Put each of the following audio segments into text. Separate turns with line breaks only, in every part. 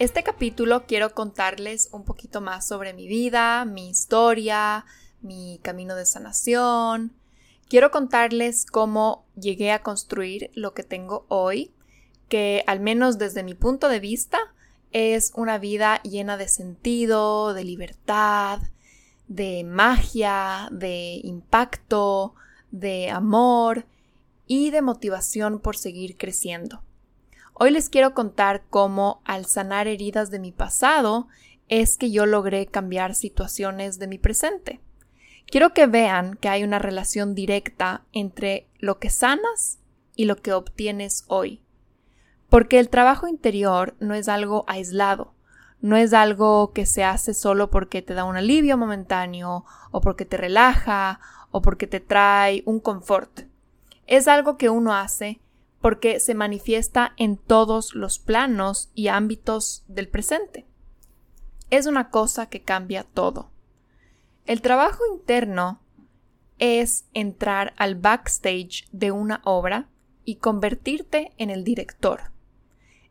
Este capítulo quiero contarles un poquito más sobre mi vida, mi historia, mi camino de sanación. Quiero contarles cómo llegué a construir lo que tengo hoy, que al menos desde mi punto de vista es una vida llena de sentido, de libertad, de magia, de impacto, de amor y de motivación por seguir creciendo. Hoy les quiero contar cómo al sanar heridas de mi pasado es que yo logré cambiar situaciones de mi presente. Quiero que vean que hay una relación directa entre lo que sanas y lo que obtienes hoy. Porque el trabajo interior no es algo aislado, no es algo que se hace solo porque te da un alivio momentáneo o porque te relaja o porque te trae un confort. Es algo que uno hace porque se manifiesta en todos los planos y ámbitos del presente. Es una cosa que cambia todo. El trabajo interno es entrar al backstage de una obra y convertirte en el director.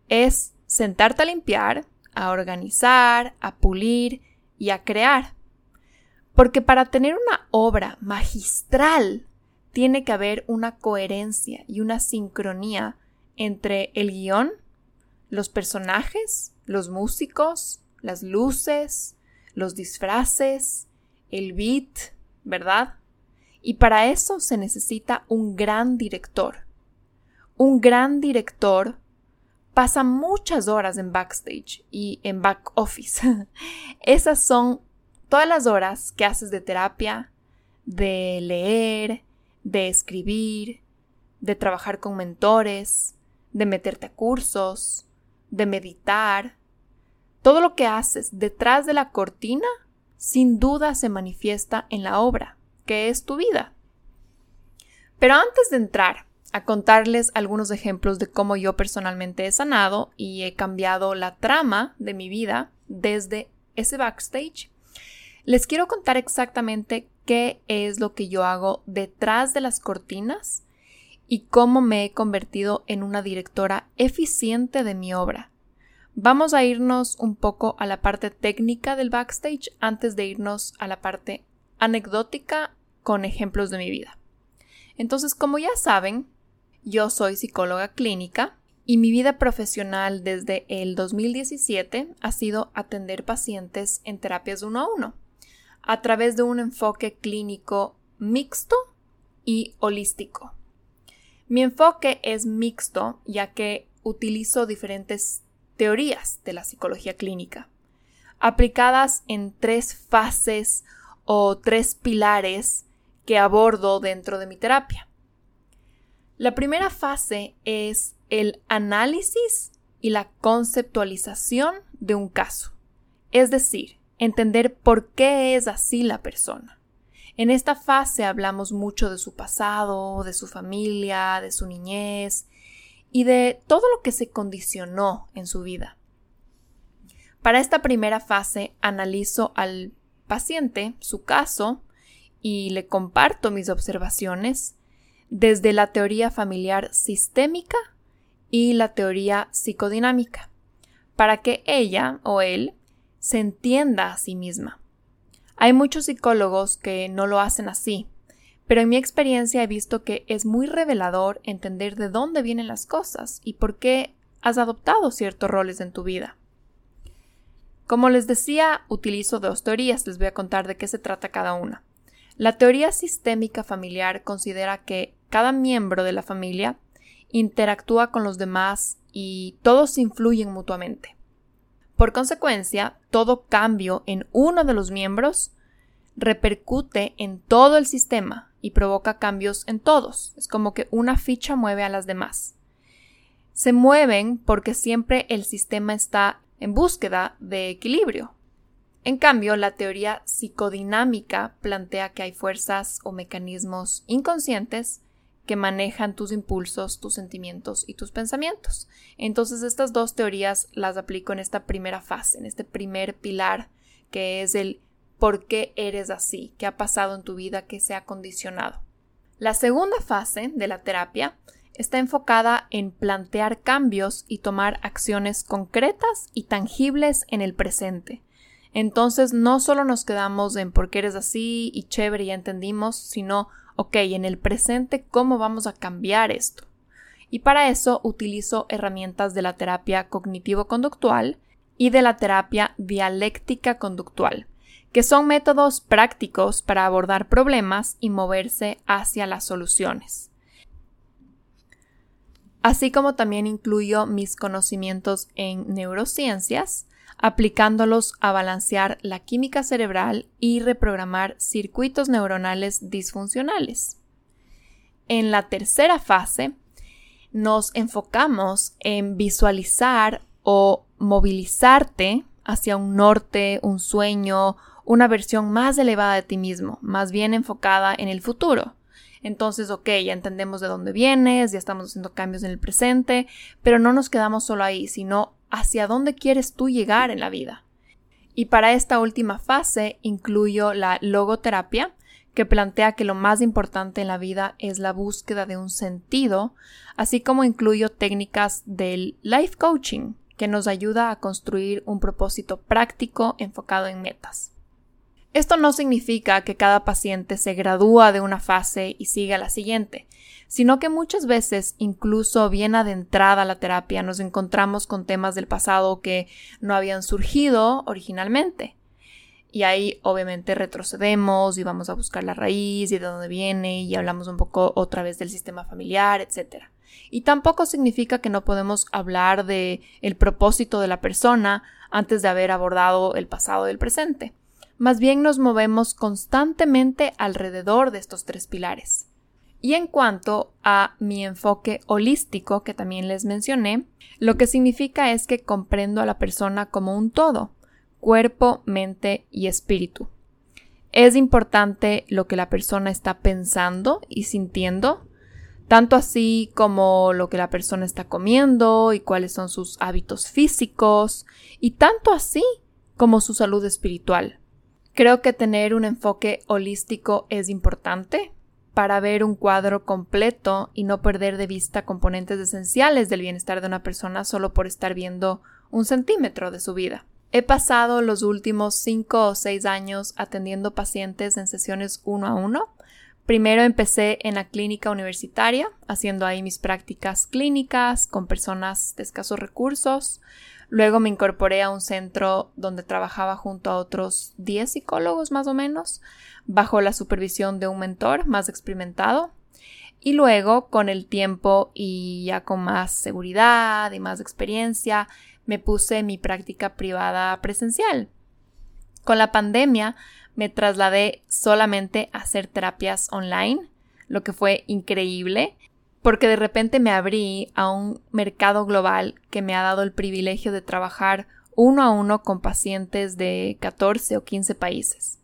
Es sentarte a limpiar, a organizar, a pulir y a crear. Porque para tener una obra magistral tiene que haber una coherencia y una sincronía entre el guion, los personajes, los músicos, las luces, los disfraces, el beat, ¿verdad? Y para eso se necesita un gran director. Un gran director pasa muchas horas en backstage y en back office. Esas son todas las horas que haces de terapia, de leer, de escribir, de trabajar con mentores, de meterte a cursos, de meditar. Todo lo que haces detrás de la cortina sin duda se manifiesta en la obra, que es tu vida. Pero antes de entrar a contarles algunos ejemplos de cómo yo personalmente he sanado y he cambiado la trama de mi vida desde ese backstage, les quiero contar exactamente qué es lo que yo hago detrás de las cortinas y cómo me he convertido en una directora eficiente de mi obra. Vamos a irnos un poco a la parte técnica del backstage antes de irnos a la parte anecdótica con ejemplos de mi vida. Entonces, como ya saben, yo soy psicóloga clínica y mi vida profesional desde el 2017 ha sido atender pacientes en terapias uno a uno a través de un enfoque clínico mixto y holístico. Mi enfoque es mixto ya que utilizo diferentes teorías de la psicología clínica, aplicadas en tres fases o tres pilares que abordo dentro de mi terapia. La primera fase es el análisis y la conceptualización de un caso, es decir, entender por qué es así la persona. En esta fase hablamos mucho de su pasado, de su familia, de su niñez y de todo lo que se condicionó en su vida. Para esta primera fase analizo al paciente, su caso, y le comparto mis observaciones desde la teoría familiar sistémica y la teoría psicodinámica, para que ella o él se entienda a sí misma. Hay muchos psicólogos que no lo hacen así, pero en mi experiencia he visto que es muy revelador entender de dónde vienen las cosas y por qué has adoptado ciertos roles en tu vida. Como les decía, utilizo dos teorías, les voy a contar de qué se trata cada una. La teoría sistémica familiar considera que cada miembro de la familia interactúa con los demás y todos influyen mutuamente. Por consecuencia, todo cambio en uno de los miembros repercute en todo el sistema y provoca cambios en todos. Es como que una ficha mueve a las demás. Se mueven porque siempre el sistema está en búsqueda de equilibrio. En cambio, la teoría psicodinámica plantea que hay fuerzas o mecanismos inconscientes que manejan tus impulsos, tus sentimientos y tus pensamientos. Entonces estas dos teorías las aplico en esta primera fase, en este primer pilar, que es el por qué eres así, qué ha pasado en tu vida, qué se ha condicionado. La segunda fase de la terapia está enfocada en plantear cambios y tomar acciones concretas y tangibles en el presente. Entonces no solo nos quedamos en por qué eres así y chévere, ya entendimos, sino, ok, en el presente, ¿cómo vamos a cambiar esto? Y para eso utilizo herramientas de la terapia cognitivo-conductual y de la terapia dialéctica conductual, que son métodos prácticos para abordar problemas y moverse hacia las soluciones así como también incluyo mis conocimientos en neurociencias, aplicándolos a balancear la química cerebral y reprogramar circuitos neuronales disfuncionales. En la tercera fase, nos enfocamos en visualizar o movilizarte hacia un norte, un sueño, una versión más elevada de ti mismo, más bien enfocada en el futuro. Entonces, ok, ya entendemos de dónde vienes, ya estamos haciendo cambios en el presente, pero no nos quedamos solo ahí, sino hacia dónde quieres tú llegar en la vida. Y para esta última fase incluyo la logoterapia, que plantea que lo más importante en la vida es la búsqueda de un sentido, así como incluyo técnicas del life coaching, que nos ayuda a construir un propósito práctico enfocado en metas. Esto no significa que cada paciente se gradúa de una fase y siga la siguiente, sino que muchas veces, incluso bien adentrada la terapia, nos encontramos con temas del pasado que no habían surgido originalmente. Y ahí obviamente retrocedemos y vamos a buscar la raíz y de dónde viene y hablamos un poco otra vez del sistema familiar, etc. Y tampoco significa que no podemos hablar de el propósito de la persona antes de haber abordado el pasado y el presente más bien nos movemos constantemente alrededor de estos tres pilares. Y en cuanto a mi enfoque holístico, que también les mencioné, lo que significa es que comprendo a la persona como un todo, cuerpo, mente y espíritu. Es importante lo que la persona está pensando y sintiendo, tanto así como lo que la persona está comiendo y cuáles son sus hábitos físicos, y tanto así como su salud espiritual. Creo que tener un enfoque holístico es importante para ver un cuadro completo y no perder de vista componentes esenciales del bienestar de una persona solo por estar viendo un centímetro de su vida. He pasado los últimos cinco o seis años atendiendo pacientes en sesiones uno a uno. Primero empecé en la clínica universitaria, haciendo ahí mis prácticas clínicas con personas de escasos recursos. Luego me incorporé a un centro donde trabajaba junto a otros 10 psicólogos más o menos, bajo la supervisión de un mentor más experimentado. Y luego, con el tiempo y ya con más seguridad y más experiencia, me puse mi práctica privada presencial. Con la pandemia me trasladé solamente a hacer terapias online, lo que fue increíble porque de repente me abrí a un mercado global que me ha dado el privilegio de trabajar uno a uno con pacientes de 14 o 15 países.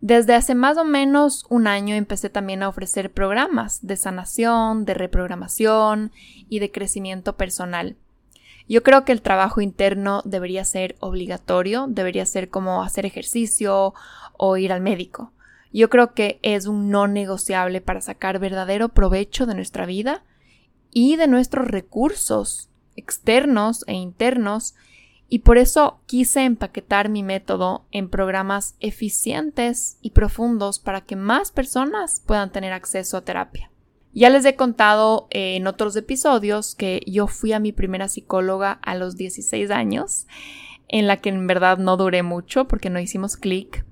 Desde hace más o menos un año empecé también a ofrecer programas de sanación, de reprogramación y de crecimiento personal. Yo creo que el trabajo interno debería ser obligatorio, debería ser como hacer ejercicio o ir al médico. Yo creo que es un no negociable para sacar verdadero provecho de nuestra vida y de nuestros recursos externos e internos y por eso quise empaquetar mi método en programas eficientes y profundos para que más personas puedan tener acceso a terapia. Ya les he contado en otros episodios que yo fui a mi primera psicóloga a los 16 años, en la que en verdad no duré mucho porque no hicimos clic,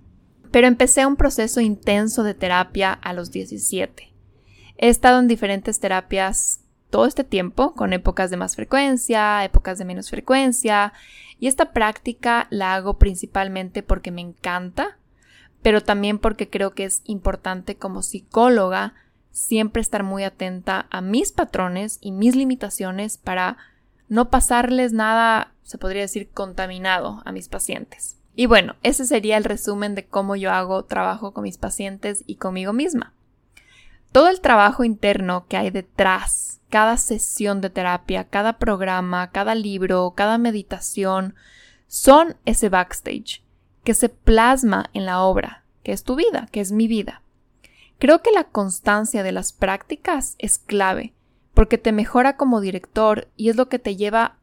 pero empecé un proceso intenso de terapia a los 17. He estado en diferentes terapias todo este tiempo, con épocas de más frecuencia, épocas de menos frecuencia, y esta práctica la hago principalmente porque me encanta, pero también porque creo que es importante como psicóloga siempre estar muy atenta a mis patrones y mis limitaciones para no pasarles nada, se podría decir, contaminado a mis pacientes. Y bueno, ese sería el resumen de cómo yo hago trabajo con mis pacientes y conmigo misma. Todo el trabajo interno que hay detrás, cada sesión de terapia, cada programa, cada libro, cada meditación, son ese backstage que se plasma en la obra, que es tu vida, que es mi vida. Creo que la constancia de las prácticas es clave, porque te mejora como director y es lo que te lleva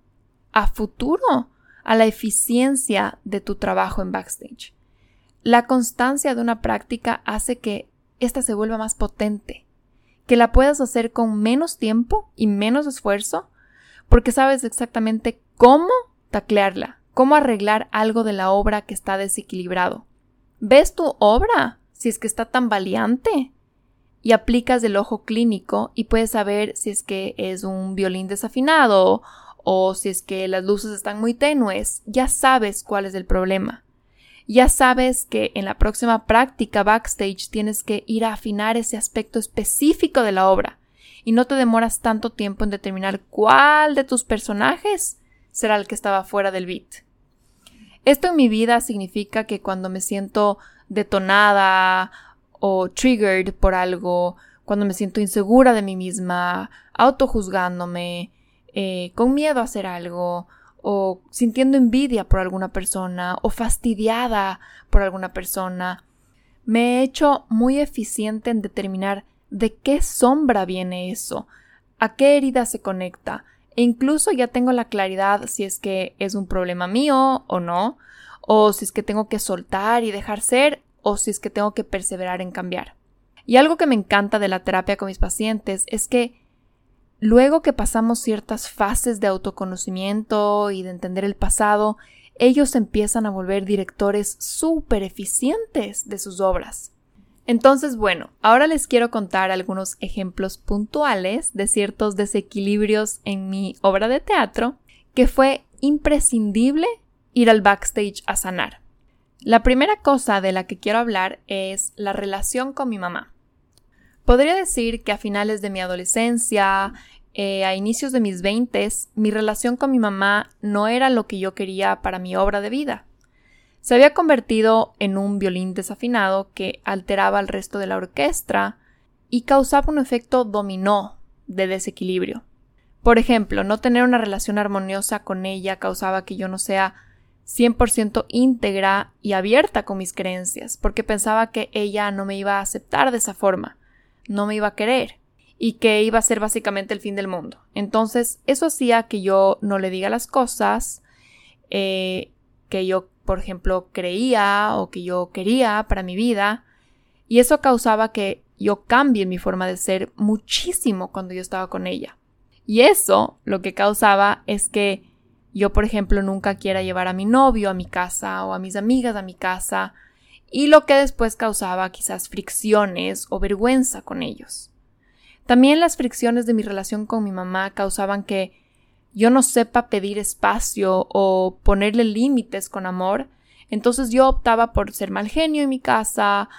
a futuro a la eficiencia de tu trabajo en backstage. La constancia de una práctica hace que ésta se vuelva más potente, que la puedas hacer con menos tiempo y menos esfuerzo, porque sabes exactamente cómo taclearla, cómo arreglar algo de la obra que está desequilibrado. ¿Ves tu obra? Si es que está tan valiente. Y aplicas el ojo clínico y puedes saber si es que es un violín desafinado o si es que las luces están muy tenues, ya sabes cuál es el problema. Ya sabes que en la próxima práctica backstage tienes que ir a afinar ese aspecto específico de la obra y no te demoras tanto tiempo en determinar cuál de tus personajes será el que estaba fuera del beat. Esto en mi vida significa que cuando me siento detonada o triggered por algo, cuando me siento insegura de mí misma, autojuzgándome, eh, con miedo a hacer algo, o sintiendo envidia por alguna persona, o fastidiada por alguna persona, me he hecho muy eficiente en determinar de qué sombra viene eso, a qué herida se conecta, e incluso ya tengo la claridad si es que es un problema mío o no, o si es que tengo que soltar y dejar ser, o si es que tengo que perseverar en cambiar. Y algo que me encanta de la terapia con mis pacientes es que Luego que pasamos ciertas fases de autoconocimiento y de entender el pasado, ellos empiezan a volver directores súper eficientes de sus obras. Entonces, bueno, ahora les quiero contar algunos ejemplos puntuales de ciertos desequilibrios en mi obra de teatro que fue imprescindible ir al backstage a sanar. La primera cosa de la que quiero hablar es la relación con mi mamá. Podría decir que a finales de mi adolescencia, eh, a inicios de mis veintes, mi relación con mi mamá no era lo que yo quería para mi obra de vida. Se había convertido en un violín desafinado que alteraba al resto de la orquesta y causaba un efecto dominó de desequilibrio. Por ejemplo, no tener una relación armoniosa con ella causaba que yo no sea 100% íntegra y abierta con mis creencias, porque pensaba que ella no me iba a aceptar de esa forma, no me iba a querer y que iba a ser básicamente el fin del mundo. Entonces, eso hacía que yo no le diga las cosas eh, que yo, por ejemplo, creía o que yo quería para mi vida, y eso causaba que yo cambie mi forma de ser muchísimo cuando yo estaba con ella. Y eso lo que causaba es que yo, por ejemplo, nunca quiera llevar a mi novio a mi casa o a mis amigas a mi casa, y lo que después causaba quizás fricciones o vergüenza con ellos. También las fricciones de mi relación con mi mamá causaban que yo no sepa pedir espacio o ponerle límites con amor, entonces yo optaba por ser mal genio en mi casa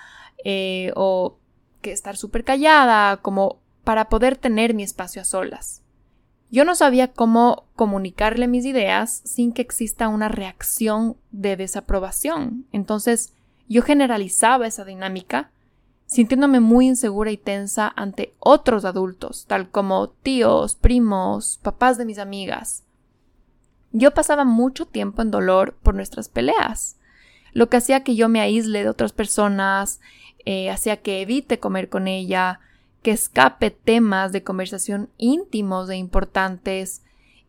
eh, o que estar súper callada, como para poder tener mi espacio a solas. Yo no sabía cómo comunicarle mis ideas sin que exista una reacción de desaprobación. Entonces yo generalizaba esa dinámica sintiéndome muy insegura y tensa ante otros adultos, tal como tíos, primos, papás de mis amigas. Yo pasaba mucho tiempo en dolor por nuestras peleas, lo que hacía que yo me aísle de otras personas, eh, hacía que evite comer con ella, que escape temas de conversación íntimos e importantes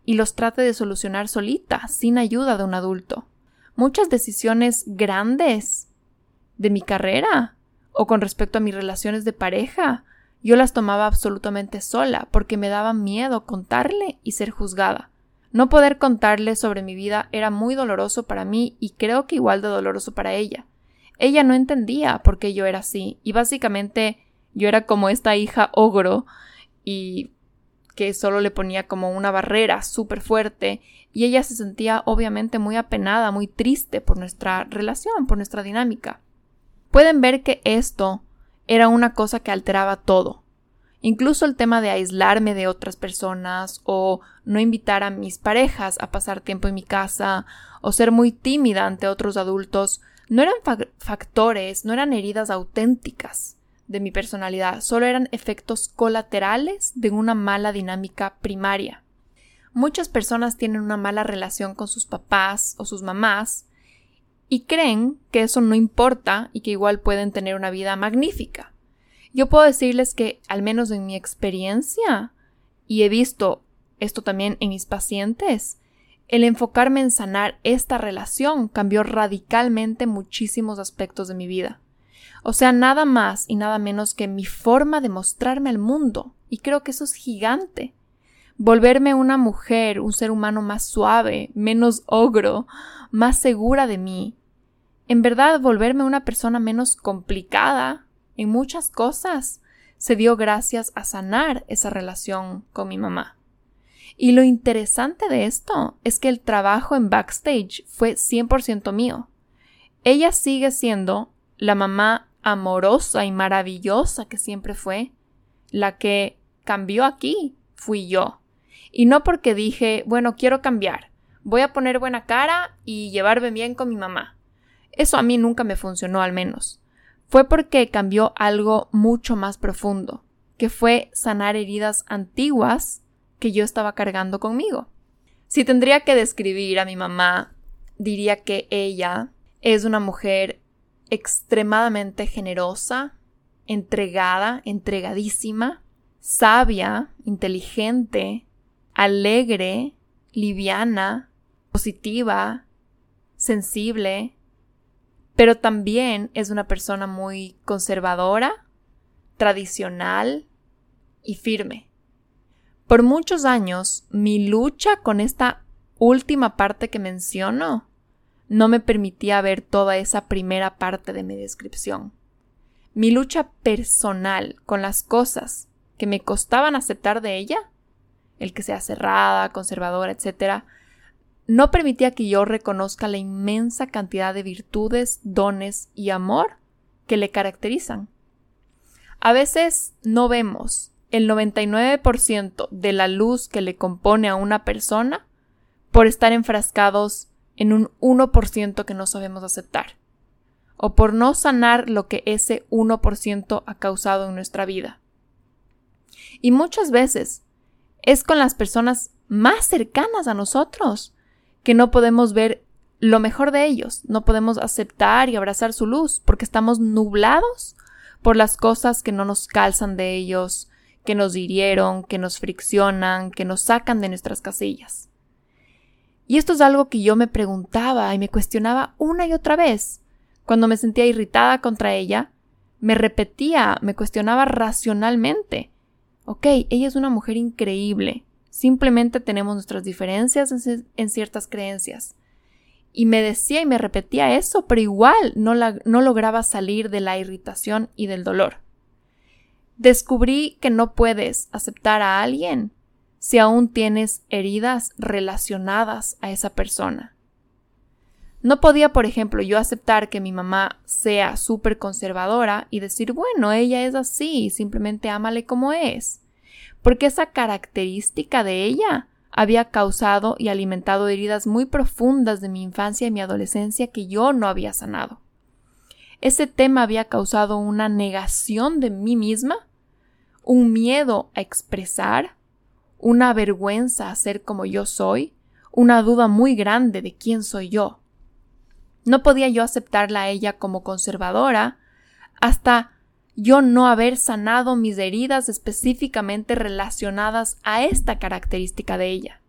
y los trate de solucionar solita, sin ayuda de un adulto. Muchas decisiones grandes de mi carrera o con respecto a mis relaciones de pareja, yo las tomaba absolutamente sola porque me daba miedo contarle y ser juzgada. No poder contarle sobre mi vida era muy doloroso para mí y creo que igual de doloroso para ella. Ella no entendía por qué yo era así y básicamente yo era como esta hija ogro y que solo le ponía como una barrera súper fuerte y ella se sentía obviamente muy apenada, muy triste por nuestra relación, por nuestra dinámica pueden ver que esto era una cosa que alteraba todo. Incluso el tema de aislarme de otras personas o no invitar a mis parejas a pasar tiempo en mi casa o ser muy tímida ante otros adultos no eran factores, no eran heridas auténticas de mi personalidad, solo eran efectos colaterales de una mala dinámica primaria. Muchas personas tienen una mala relación con sus papás o sus mamás y creen que eso no importa y que igual pueden tener una vida magnífica. Yo puedo decirles que, al menos en mi experiencia, y he visto esto también en mis pacientes, el enfocarme en sanar esta relación cambió radicalmente muchísimos aspectos de mi vida. O sea, nada más y nada menos que mi forma de mostrarme al mundo. Y creo que eso es gigante. Volverme una mujer, un ser humano más suave, menos ogro, más segura de mí. En verdad, volverme una persona menos complicada en muchas cosas se dio gracias a sanar esa relación con mi mamá. Y lo interesante de esto es que el trabajo en backstage fue 100% mío. Ella sigue siendo la mamá amorosa y maravillosa que siempre fue. La que cambió aquí fui yo. Y no porque dije, bueno, quiero cambiar, voy a poner buena cara y llevarme bien con mi mamá. Eso a mí nunca me funcionó al menos. Fue porque cambió algo mucho más profundo, que fue sanar heridas antiguas que yo estaba cargando conmigo. Si tendría que describir a mi mamá, diría que ella es una mujer extremadamente generosa, entregada, entregadísima, sabia, inteligente, alegre, liviana, positiva, sensible, pero también es una persona muy conservadora, tradicional y firme. Por muchos años, mi lucha con esta última parte que menciono no me permitía ver toda esa primera parte de mi descripción. Mi lucha personal con las cosas que me costaban aceptar de ella, el que sea cerrada, conservadora, etc., no permitía que yo reconozca la inmensa cantidad de virtudes, dones y amor que le caracterizan. A veces no vemos el 99% de la luz que le compone a una persona por estar enfrascados en un 1% que no sabemos aceptar, o por no sanar lo que ese 1% ha causado en nuestra vida. Y muchas veces es con las personas más cercanas a nosotros que no podemos ver lo mejor de ellos, no podemos aceptar y abrazar su luz, porque estamos nublados por las cosas que no nos calzan de ellos, que nos hirieron, que nos friccionan, que nos sacan de nuestras casillas. Y esto es algo que yo me preguntaba y me cuestionaba una y otra vez. Cuando me sentía irritada contra ella, me repetía, me cuestionaba racionalmente. Ok, ella es una mujer increíble. Simplemente tenemos nuestras diferencias en, ciertas creencias. Y me decía y me repetía eso, pero igual no, lograba salir de la irritación y del dolor. Descubrí que no puedes aceptar a alguien si aún tienes heridas relacionadas a esa persona. No podía, por ejemplo, yo aceptar que mi mamá sea súper conservadora y decir, bueno, ella es así, simplemente ámale como es, porque esa característica de ella había causado y alimentado heridas muy profundas de mi infancia y mi adolescencia que yo no había sanado. Ese tema había causado una negación de mí misma, un miedo a expresar, una vergüenza a ser como yo soy, una duda muy grande de quién soy yo. No podía yo aceptarla a ella como conservadora hasta yo no haber sanado mis heridas específicamente relacionadas a esta característica de ella.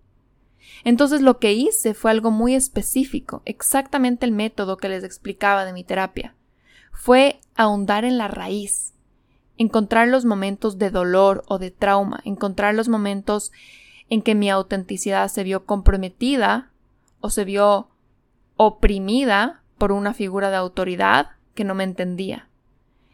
Entonces lo que hice fue algo muy específico, exactamente el método que les explicaba de mi terapia fue ahondar en la raíz, encontrar los momentos de dolor o de trauma, encontrar los momentos en que mi autenticidad se vio comprometida o se vio oprimida por una figura de autoridad que no me entendía.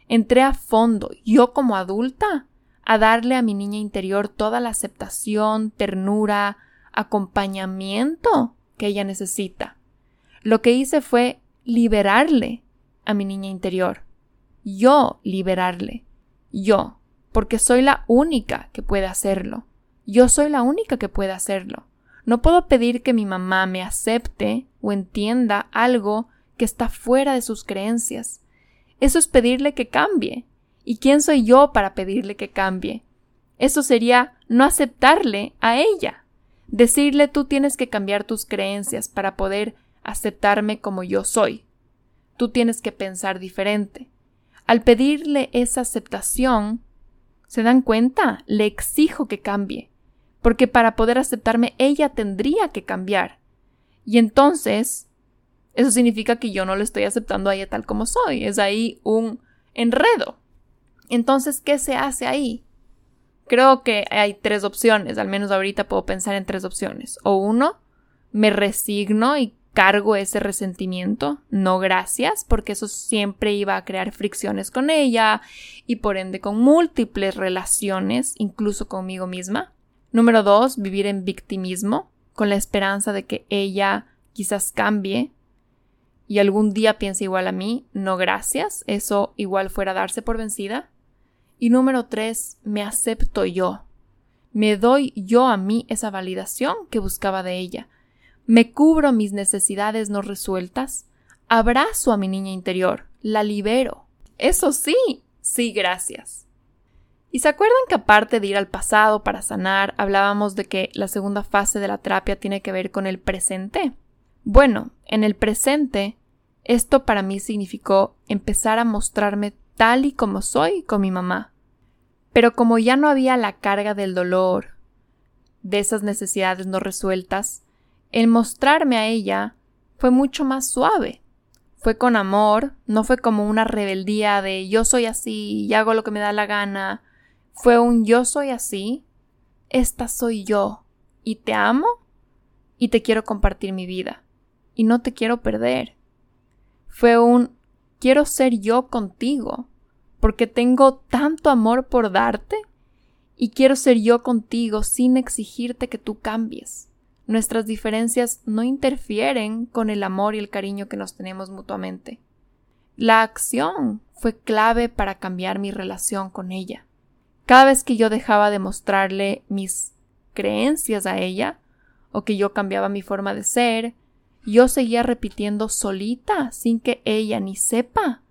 Entré a fondo, yo como adulta, a darle a mi niña interior toda la aceptación, ternura, acompañamiento que ella necesita. Lo que hice fue liberarle a mi niña interior. Yo liberarle. Yo, porque soy la única que puede hacerlo. Yo soy la única que puede hacerlo. No puedo pedir que mi mamá me acepte o entienda algo que está fuera de sus creencias. Eso es pedirle que cambie. ¿Y quién soy yo para pedirle que cambie? Eso sería no aceptarle a ella. Decirle tú tienes que cambiar tus creencias para poder aceptarme como yo soy. Tú tienes que pensar diferente. Al pedirle esa aceptación, ¿se dan cuenta? Le exijo que cambie, porque para poder aceptarme ella tendría que cambiar. Y entonces, eso significa que yo no le estoy aceptando a ella tal como soy. Es ahí un enredo. Entonces, ¿qué se hace ahí? Creo que hay tres opciones, al menos ahorita puedo pensar en tres opciones. O uno, me resigno y cargo ese resentimiento, no gracias, porque eso siempre iba a crear fricciones con ella y por ende con múltiples relaciones, incluso conmigo misma. Número dos, vivir en victimismo, con la esperanza de que ella quizás cambie y algún día piense igual a mí, no gracias, eso igual fuera darse por vencida. Y número tres, me acepto yo. Me doy yo a mí esa validación que buscaba de ella me cubro mis necesidades no resueltas, abrazo a mi niña interior, la libero. Eso sí, sí, gracias. ¿Y se acuerdan que aparte de ir al pasado para sanar, hablábamos de que la segunda fase de la terapia tiene que ver con el presente? Bueno, en el presente, esto para mí significó empezar a mostrarme tal y como soy con mi mamá. Pero como ya no había la carga del dolor, de esas necesidades no resueltas, el mostrarme a ella fue mucho más suave. Fue con amor, no fue como una rebeldía de yo soy así y hago lo que me da la gana. Fue un yo soy así, esta soy yo, y te amo y te quiero compartir mi vida, y no te quiero perder. Fue un quiero ser yo contigo, porque tengo tanto amor por darte, y quiero ser yo contigo sin exigirte que tú cambies. Nuestras diferencias no interfieren con el amor y el cariño que nos tenemos mutuamente. La acción fue clave para cambiar mi relación con ella. Cada vez que yo dejaba de mostrarle mis creencias a ella, o que yo cambiaba mi forma de ser, yo seguía repitiendo solita, sin que ella ni sepa,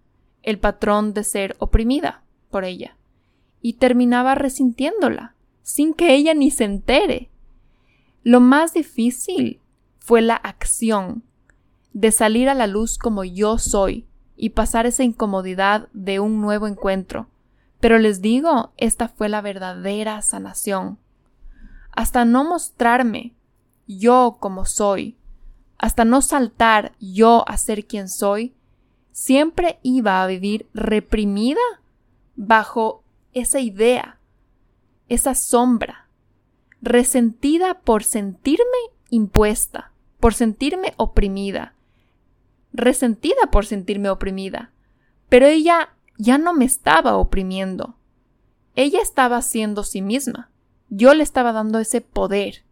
el patrón de ser oprimida por ella, y terminaba resintiéndola, sin que ella ni se entere, lo más difícil fue la acción de salir a la luz como yo soy y pasar esa incomodidad de un nuevo encuentro. Pero les digo, esta fue la verdadera sanación. Hasta no mostrarme yo como soy, hasta no saltar yo a ser quien soy, siempre iba a vivir reprimida bajo esa idea, esa sombra resentida por sentirme impuesta, por sentirme oprimida, resentida por sentirme oprimida. Pero ella ya no me estaba oprimiendo. Ella estaba siendo sí misma. Yo le estaba dando ese poder.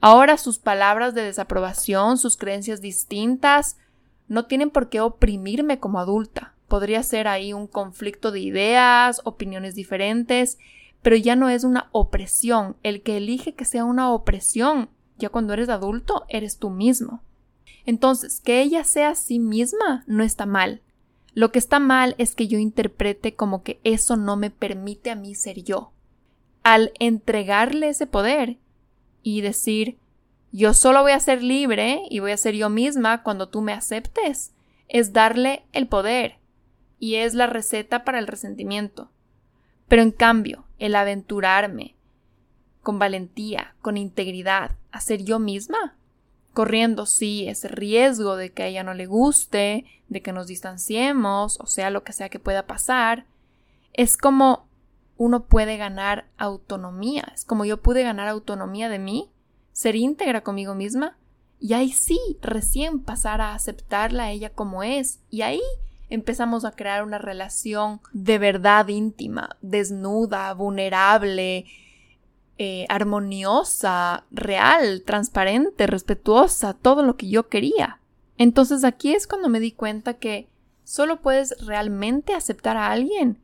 Ahora sus palabras de desaprobación, sus creencias distintas, no tienen por qué oprimirme como adulta. Podría ser ahí un conflicto de ideas, opiniones diferentes, pero ya no es una opresión. El que elige que sea una opresión, ya cuando eres adulto, eres tú mismo. Entonces, que ella sea sí misma no está mal. Lo que está mal es que yo interprete como que eso no me permite a mí ser yo. Al entregarle ese poder y decir, yo solo voy a ser libre y voy a ser yo misma cuando tú me aceptes, es darle el poder y es la receta para el resentimiento. Pero en cambio, el aventurarme con valentía, con integridad, a ser yo misma, corriendo sí ese riesgo de que a ella no le guste, de que nos distanciemos, o sea, lo que sea que pueda pasar, es como uno puede ganar autonomía, es como yo pude ganar autonomía de mí, ser íntegra conmigo misma, y ahí sí, recién pasar a aceptarla a ella como es, y ahí empezamos a crear una relación de verdad íntima, desnuda, vulnerable, eh, armoniosa, real, transparente, respetuosa, todo lo que yo quería. Entonces aquí es cuando me di cuenta que solo puedes realmente aceptar a alguien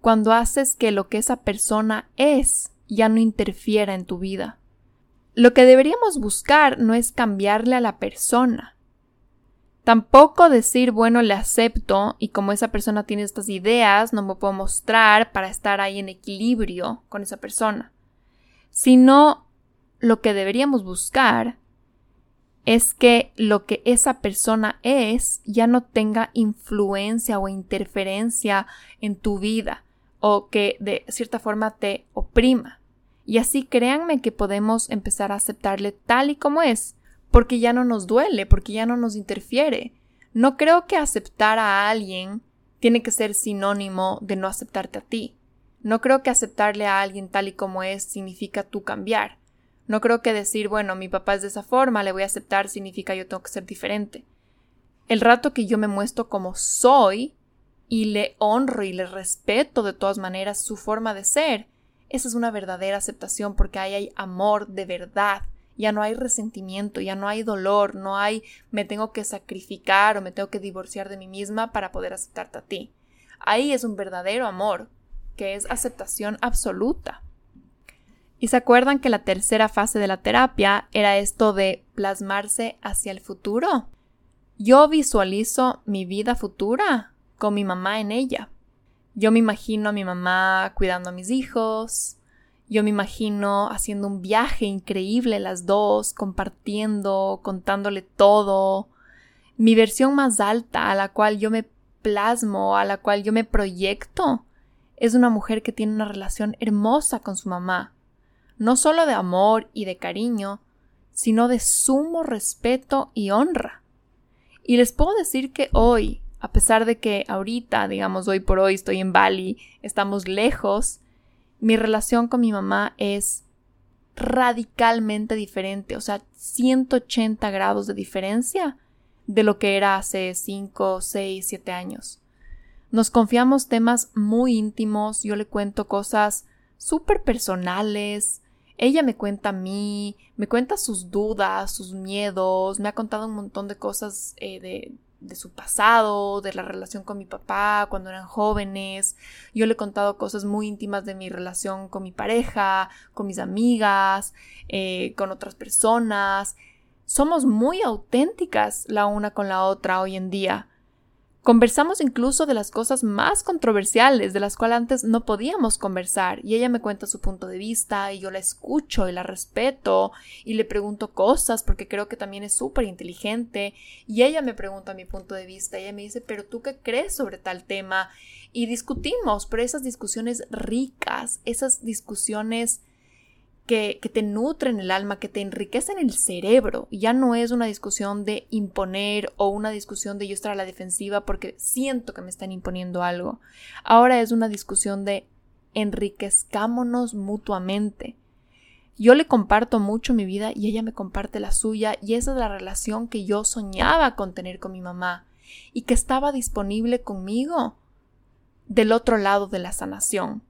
cuando haces que lo que esa persona es ya no interfiera en tu vida. Lo que deberíamos buscar no es cambiarle a la persona. Tampoco decir, bueno, le acepto y como esa persona tiene estas ideas, no me puedo mostrar para estar ahí en equilibrio con esa persona. Sino lo que deberíamos buscar es que lo que esa persona es ya no tenga influencia o interferencia en tu vida o que de cierta forma te oprima. Y así créanme que podemos empezar a aceptarle tal y como es, porque ya no nos duele, porque ya no nos interfiere. No creo que aceptar a alguien tiene que ser sinónimo de no aceptarte a ti. No creo que aceptarle a alguien tal y como es significa tú cambiar. No creo que decir, bueno, mi papá es de esa forma, le voy a aceptar, significa yo tengo que ser diferente. El rato que yo me muestro como soy y le honro y le respeto de todas maneras su forma de ser, esa es una verdadera aceptación porque ahí hay amor de verdad. Ya no hay resentimiento, ya no hay dolor, no hay me tengo que sacrificar o me tengo que divorciar de mí misma para poder aceptarte a ti. Ahí es un verdadero amor, que es aceptación absoluta. Y se acuerdan que la tercera fase de la terapia era esto de plasmarse hacia el futuro. Yo visualizo mi vida futura con mi mamá en ella. Yo me imagino a mi mamá cuidando a mis hijos. Yo me imagino haciendo un viaje increíble las dos, compartiendo, contándole todo. Mi versión más alta a la cual yo me plasmo, a la cual yo me proyecto, es una mujer que tiene una relación hermosa con su mamá no solo de amor y de cariño, sino de sumo respeto y honra. Y les puedo decir que hoy, a pesar de que ahorita, digamos, hoy por hoy estoy en Bali, estamos lejos, mi relación con mi mamá es radicalmente diferente, o sea, 180 grados de diferencia de lo que era hace 5, 6, 7 años. Nos confiamos temas muy íntimos, yo le cuento cosas súper personales, ella me cuenta a mí, me cuenta sus dudas, sus miedos, me ha contado un montón de cosas eh, de, su pasado, de la relación con mi papá cuando eran jóvenes. Yo le he contado cosas muy íntimas de mi relación con mi pareja, con mis amigas, eh, con otras personas. Somos muy auténticas la una con la otra hoy en día. Conversamos incluso de las cosas más controversiales de las cuales antes no podíamos conversar y ella me cuenta su punto de vista y yo la escucho y la respeto y le pregunto cosas porque creo que también es súper inteligente y ella me pregunta mi punto de vista y ella me dice pero tú qué crees sobre tal tema y discutimos pero esas discusiones ricas esas discusiones que, te nutren el alma, que te enriquecen el cerebro. Ya no es una discusión de imponer o una discusión de yo estar a la defensiva porque siento que me están imponiendo algo. Ahora es una discusión de enriquezcámonos mutuamente. Yo le comparto mucho mi vida y ella me comparte la suya y esa es la relación que yo soñaba con tener con mi mamá y que estaba disponible conmigo del otro lado de la sanación.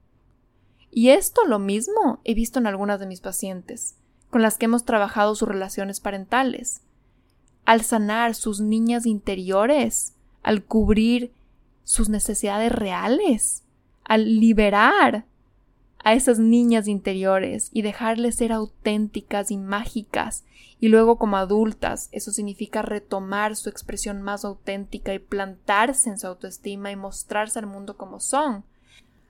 Y esto lo mismo he visto en algunas de mis pacientes, con las que hemos trabajado sus relaciones parentales. Al sanar sus niñas interiores, al cubrir sus necesidades reales, al liberar a esas niñas interiores y dejarles ser auténticas y mágicas y luego como adultas eso significa retomar su expresión más auténtica y plantarse en su autoestima y mostrarse al mundo como son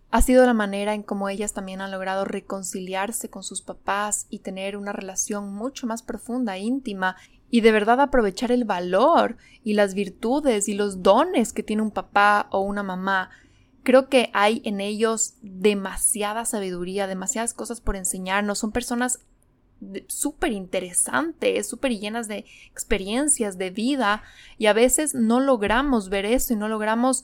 ha sido la manera en cómo ellas también han logrado reconciliarse con sus papás y tener una relación mucho más profunda, íntima, y de verdad aprovechar el valor y las virtudes y los dones que tiene un papá o una mamá. Creo que hay en ellos demasiada sabiduría, demasiadas cosas por enseñarnos. Son personas súper interesantes, súper llenas de experiencias, de vida, y a veces no logramos ver eso y no logramos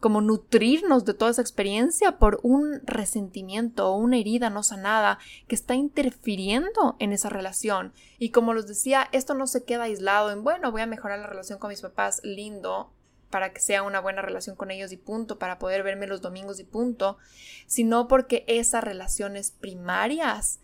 como nutrirnos de toda esa experiencia por un resentimiento o una herida no sanada que está interfiriendo en esa relación. Y como les decía, esto no se queda aislado en, bueno, voy a mejorar la relación con mis papás, lindo, para que sea una buena relación con ellos y punto, para poder verme los domingos y punto, sino porque esas relaciones primarias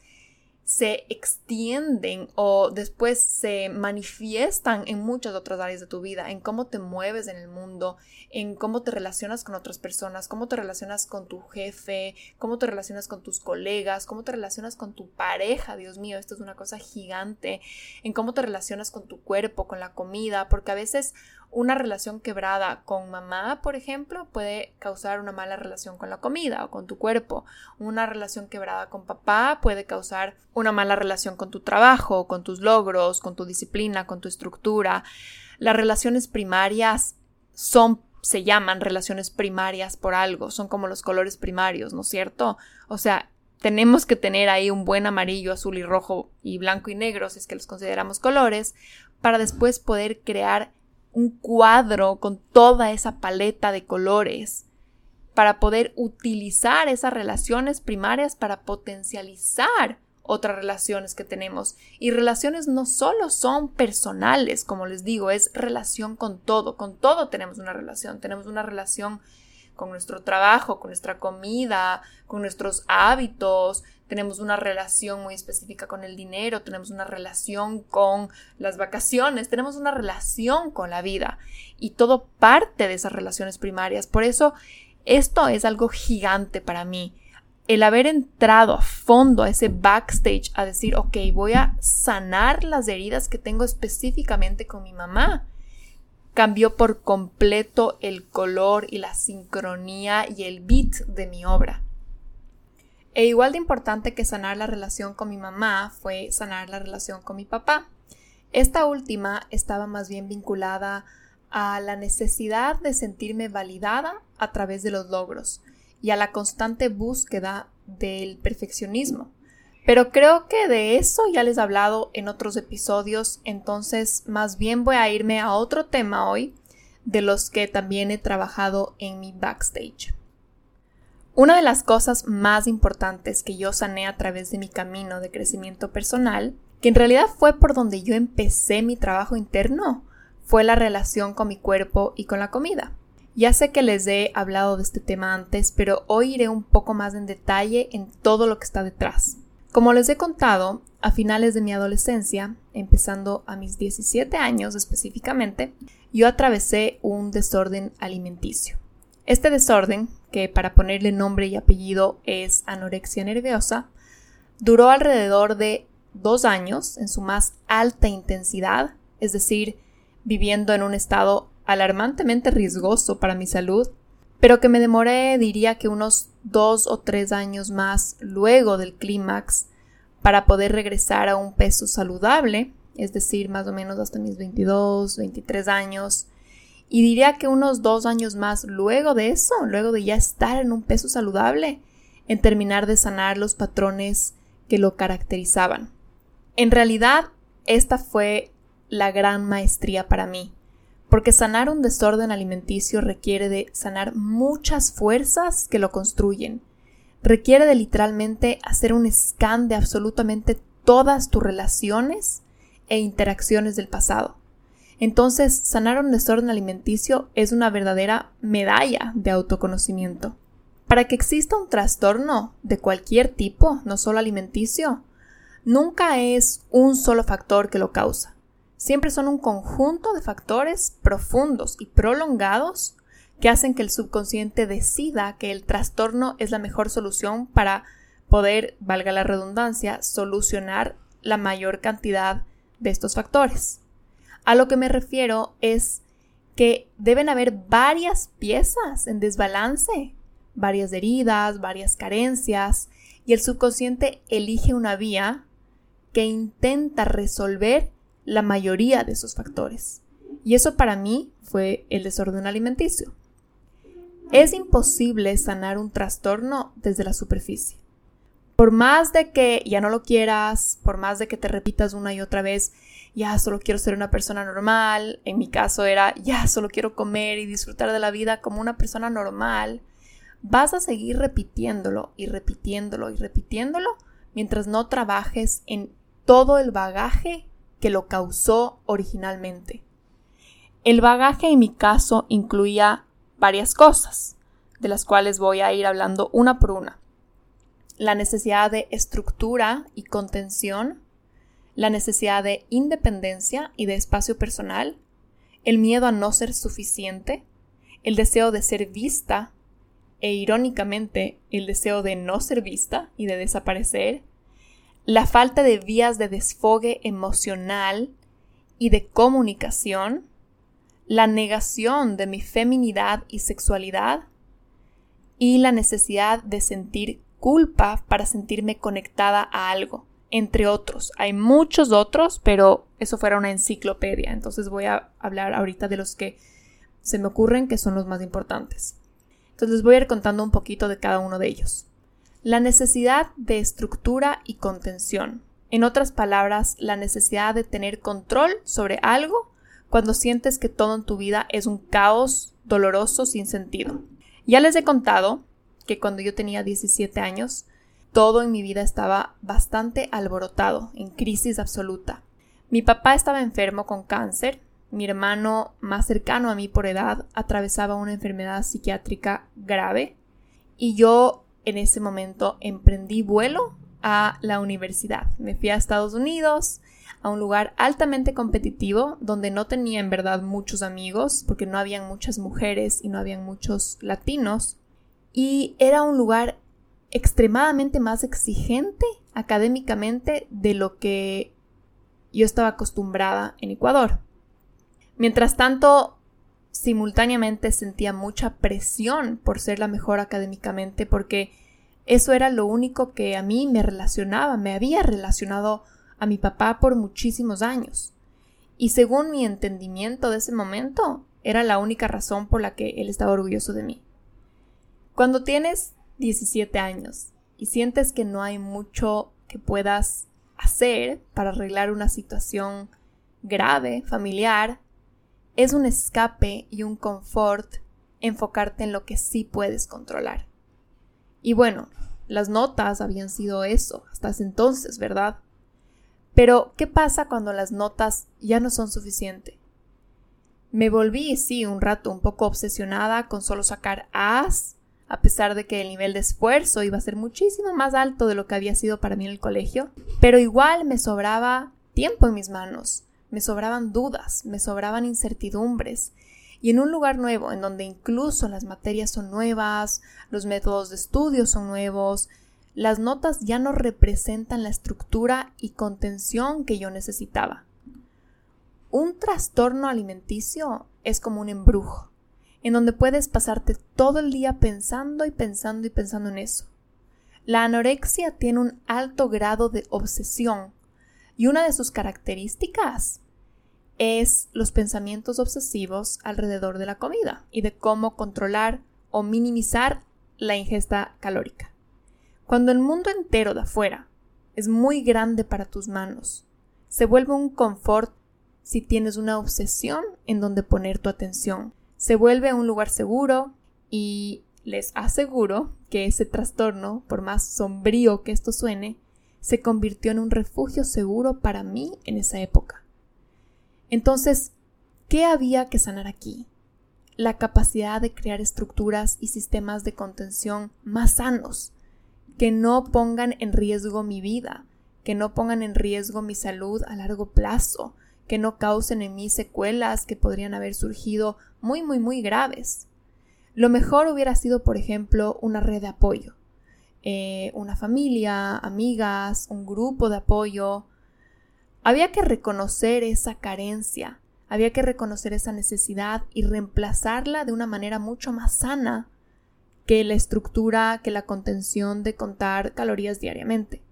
se extienden o después se manifiestan en muchas otras áreas de tu vida, en cómo te mueves en el mundo, en cómo te relacionas con otras personas, cómo te relacionas con tu jefe, cómo te relacionas con tus colegas, cómo te relacionas con tu pareja, Dios mío, esto es una cosa gigante, en cómo te relacionas con tu cuerpo, con la comida, porque a veces una relación quebrada con mamá, por ejemplo, puede causar una mala relación con la comida o con tu cuerpo. Una relación quebrada con papá puede causar una mala relación con tu trabajo, con tus logros, con tu disciplina, con tu estructura. Las relaciones primarias son se llaman relaciones primarias por algo, son como los colores primarios, ¿no es cierto? O sea, tenemos que tener ahí un buen amarillo, azul y rojo y blanco y negro, si es que los consideramos colores, para después poder crear un cuadro con toda esa paleta de colores para poder utilizar esas relaciones primarias para potencializar otras relaciones que tenemos. Y relaciones no solo son personales, como les digo, es relación con todo. Con todo tenemos una relación. Tenemos una relación con nuestro trabajo, con nuestra comida, con nuestros hábitos, tenemos una relación muy específica con el dinero, tenemos una relación con las vacaciones, tenemos una relación con la vida y todo parte de esas relaciones primarias. Por eso, esto es algo gigante para mí. El haber entrado a fondo a ese backstage a decir, ok, voy a sanar las heridas que tengo específicamente con mi mamá cambió por completo el color y la sincronía y el beat de mi obra. E igual de importante que sanar la relación con mi mamá fue sanar la relación con mi papá. Esta última estaba más bien vinculada a la necesidad de sentirme validada a través de los logros y a la constante búsqueda del perfeccionismo. Pero creo que de eso ya les he hablado en otros episodios, entonces más bien voy a irme a otro tema hoy de los que también he trabajado en mi backstage. Una de las cosas más importantes que yo sané a través de mi camino de crecimiento personal, que en realidad fue por donde yo empecé mi trabajo interno, fue la relación con mi cuerpo y con la comida. Ya sé que les he hablado de este tema antes, pero hoy iré un poco más en detalle en todo lo que está detrás. Como les he contado, a finales de mi adolescencia, empezando a mis 17 años específicamente, yo atravesé un desorden alimenticio. Este desorden, que para ponerle nombre y apellido es anorexia nerviosa, duró alrededor de dos años en su más alta intensidad, es decir, viviendo en un estado alarmantemente riesgoso para mi salud, pero que me demoré, diría que unos dos o tres años más luego del clímax para poder regresar a un peso saludable, es decir, más o menos hasta mis 22, 23 años. Y diría que unos dos años más luego de eso, luego de ya estar en un peso saludable, en terminar de sanar los patrones que lo caracterizaban. En realidad, esta fue la gran maestría para mí, porque sanar un desorden alimenticio requiere de sanar muchas fuerzas que lo construyen. Requiere de literalmente hacer un scan de absolutamente todas tus relaciones e interacciones del pasado. Entonces, sanar un desorden alimenticio es una verdadera medalla de autoconocimiento. Para que exista un trastorno de cualquier tipo, no solo alimenticio, nunca es un solo factor que lo causa. Siempre son un conjunto de factores profundos y prolongados que hacen que el subconsciente decida que el trastorno es la mejor solución para poder, valga la redundancia, solucionar la mayor cantidad de estos factores. A lo que me refiero es que deben haber varias piezas en desbalance, varias heridas, varias carencias, y el subconsciente elige una vía que intenta resolver la mayoría de esos factores. Y eso para mí fue el desorden alimenticio. Es imposible sanar un trastorno desde la superficie. Por más de que ya no lo quieras, por más de que te repitas una y otra vez, ya solo quiero ser una persona normal, en mi caso era ya solo quiero comer y disfrutar de la vida como una persona normal, vas a seguir repitiéndolo y repitiéndolo y repitiéndolo mientras no trabajes en todo el bagaje que lo causó originalmente. El bagaje en mi caso incluía varias cosas, de las cuales voy a ir hablando una por una. la necesidad de estructura y contención, la necesidad de independencia y de espacio personal, el miedo a no ser suficiente, el deseo de ser vista e irónicamente el deseo de no ser vista y de desaparecer, la falta de vías de desfogue emocional y de comunicación, la negación de mi feminidad y sexualidad y la necesidad de sentir culpa para sentirme conectada a algo, entre otros. Hay muchos otros, pero eso fuera una enciclopedia, entonces voy a hablar ahorita de los que se me ocurren que son los más importantes. Entonces les voy a ir contando un poquito de cada uno de ellos. La necesidad de estructura y contención. En otras palabras, la necesidad de tener control sobre algo cuando sientes que todo en tu vida es un caos doloroso sin sentido. Ya les he contado que cuando yo tenía 17 años, todo en mi vida estaba bastante alborotado, en crisis absoluta. Mi papá estaba enfermo con cáncer mi hermano más cercano a mí por edad atravesaba una enfermedad psiquiátrica grave y yo en ese momento emprendí vuelo a la universidad. Me fui a Estados Unidos, a un lugar altamente competitivo donde no tenía en verdad muchos amigos porque no habían muchas mujeres y no habían muchos latinos y era un lugar extremadamente más exigente académicamente de lo que yo estaba acostumbrada en Ecuador. Mientras tanto, simultáneamente sentía mucha presión por ser la mejor académicamente porque eso era lo único que a mí me relacionaba, me había relacionado a mi papá por muchísimos años. Y según mi entendimiento de ese momento, era la única razón por la que él estaba orgulloso de mí. Cuando tienes 17 años y sientes que no hay mucho que puedas hacer para arreglar una situación grave, familiar, es un escape y un confort enfocarte en lo que sí puedes controlar. Y bueno, las notas habían sido eso hasta ese entonces, ¿verdad? Pero, ¿qué pasa cuando las notas ya no son suficientes? Me volví, sí, un rato un poco obsesionada con solo sacar A's, a pesar de que el nivel de esfuerzo iba a ser muchísimo más alto de lo que había sido para mí en el colegio, pero igual me sobraba tiempo en mis manos me sobraban dudas, me sobraban incertidumbres. Y en un lugar nuevo, en donde incluso las materias son nuevas, los métodos de estudio son nuevos, las notas ya no representan la estructura y contención que yo necesitaba. Un trastorno alimenticio es como un embrujo, en donde puedes pasarte todo el día pensando y pensando y pensando en eso. La anorexia tiene un alto grado de obsesión y una de sus características es los pensamientos obsesivos alrededor de la comida y de cómo controlar o minimizar la ingesta calórica. Cuando el mundo entero de afuera es muy grande para tus manos, se vuelve un confort si tienes una obsesión en donde poner tu atención. Se vuelve un lugar seguro y les aseguro que ese trastorno, por más sombrío que esto suene, se convirtió en un refugio seguro para mí en esa época. Entonces, ¿qué había que sanar aquí? La capacidad de crear estructuras y sistemas de contención más sanos, que no pongan en riesgo mi vida, que no pongan en riesgo mi salud a largo plazo, que no causen en mí secuelas que podrían haber surgido muy, muy, muy graves. Lo mejor hubiera sido, por ejemplo, una red de apoyo, eh, una familia, amigas, un grupo de apoyo. Había que reconocer esa carencia, había que reconocer esa necesidad y reemplazarla de una manera mucho más sana que la estructura, que la contención de contar calorías diariamente.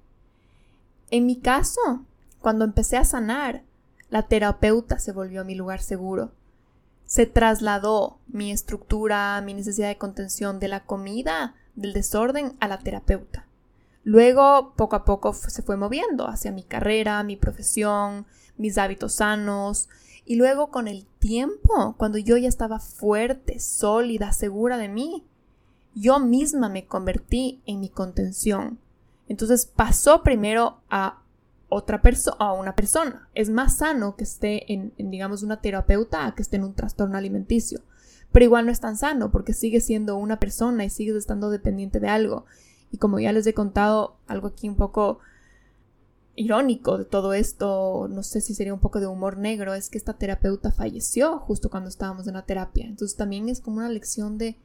En mi caso, cuando empecé a sanar, la terapeuta se volvió mi lugar seguro. Se trasladó mi estructura, mi necesidad de contención de la comida del desorden a la terapeuta. Luego, poco a poco se fue moviendo hacia mi carrera, mi profesión, mis hábitos sanos, y luego con el tiempo, cuando yo ya estaba fuerte, sólida, segura de mí, yo misma me convertí en mi contención. Entonces pasó primero a otra persona, a una persona. Es más sano que esté en, digamos, una terapeuta a que esté en un trastorno alimenticio pero igual no es tan sano porque sigues siendo una persona y sigues estando dependiente de algo. Y como ya les he contado, algo aquí un poco irónico de todo esto, no sé si sería un poco de humor negro, es que esta terapeuta falleció justo cuando estábamos en la terapia. Entonces también es como una lección de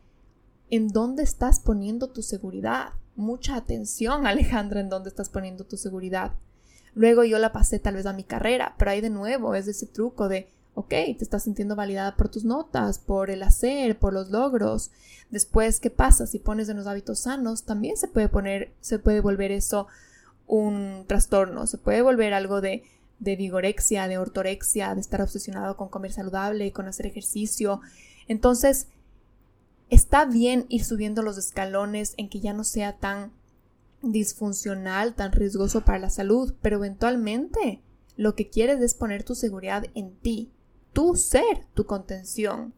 en dónde estás poniendo tu seguridad. Mucha atención, Alejandra, en dónde estás poniendo tu seguridad. Luego yo la pasé tal vez a mi carrera, pero ahí de nuevo es ese truco de, ok, te estás sintiendo validada por tus notas, por el hacer, por los logros. Después, ¿qué pasa? Si pones en los hábitos sanos, también se puede poner, se puede volver eso un trastorno, se puede volver algo de, de vigorexia, de ortorexia, de estar obsesionado con comer saludable, con hacer ejercicio. Entonces, está bien ir subiendo los escalones en que ya no sea tan disfuncional, tan riesgoso para la salud, pero eventualmente lo que quieres es poner tu seguridad en ti, tu ser, tu contención.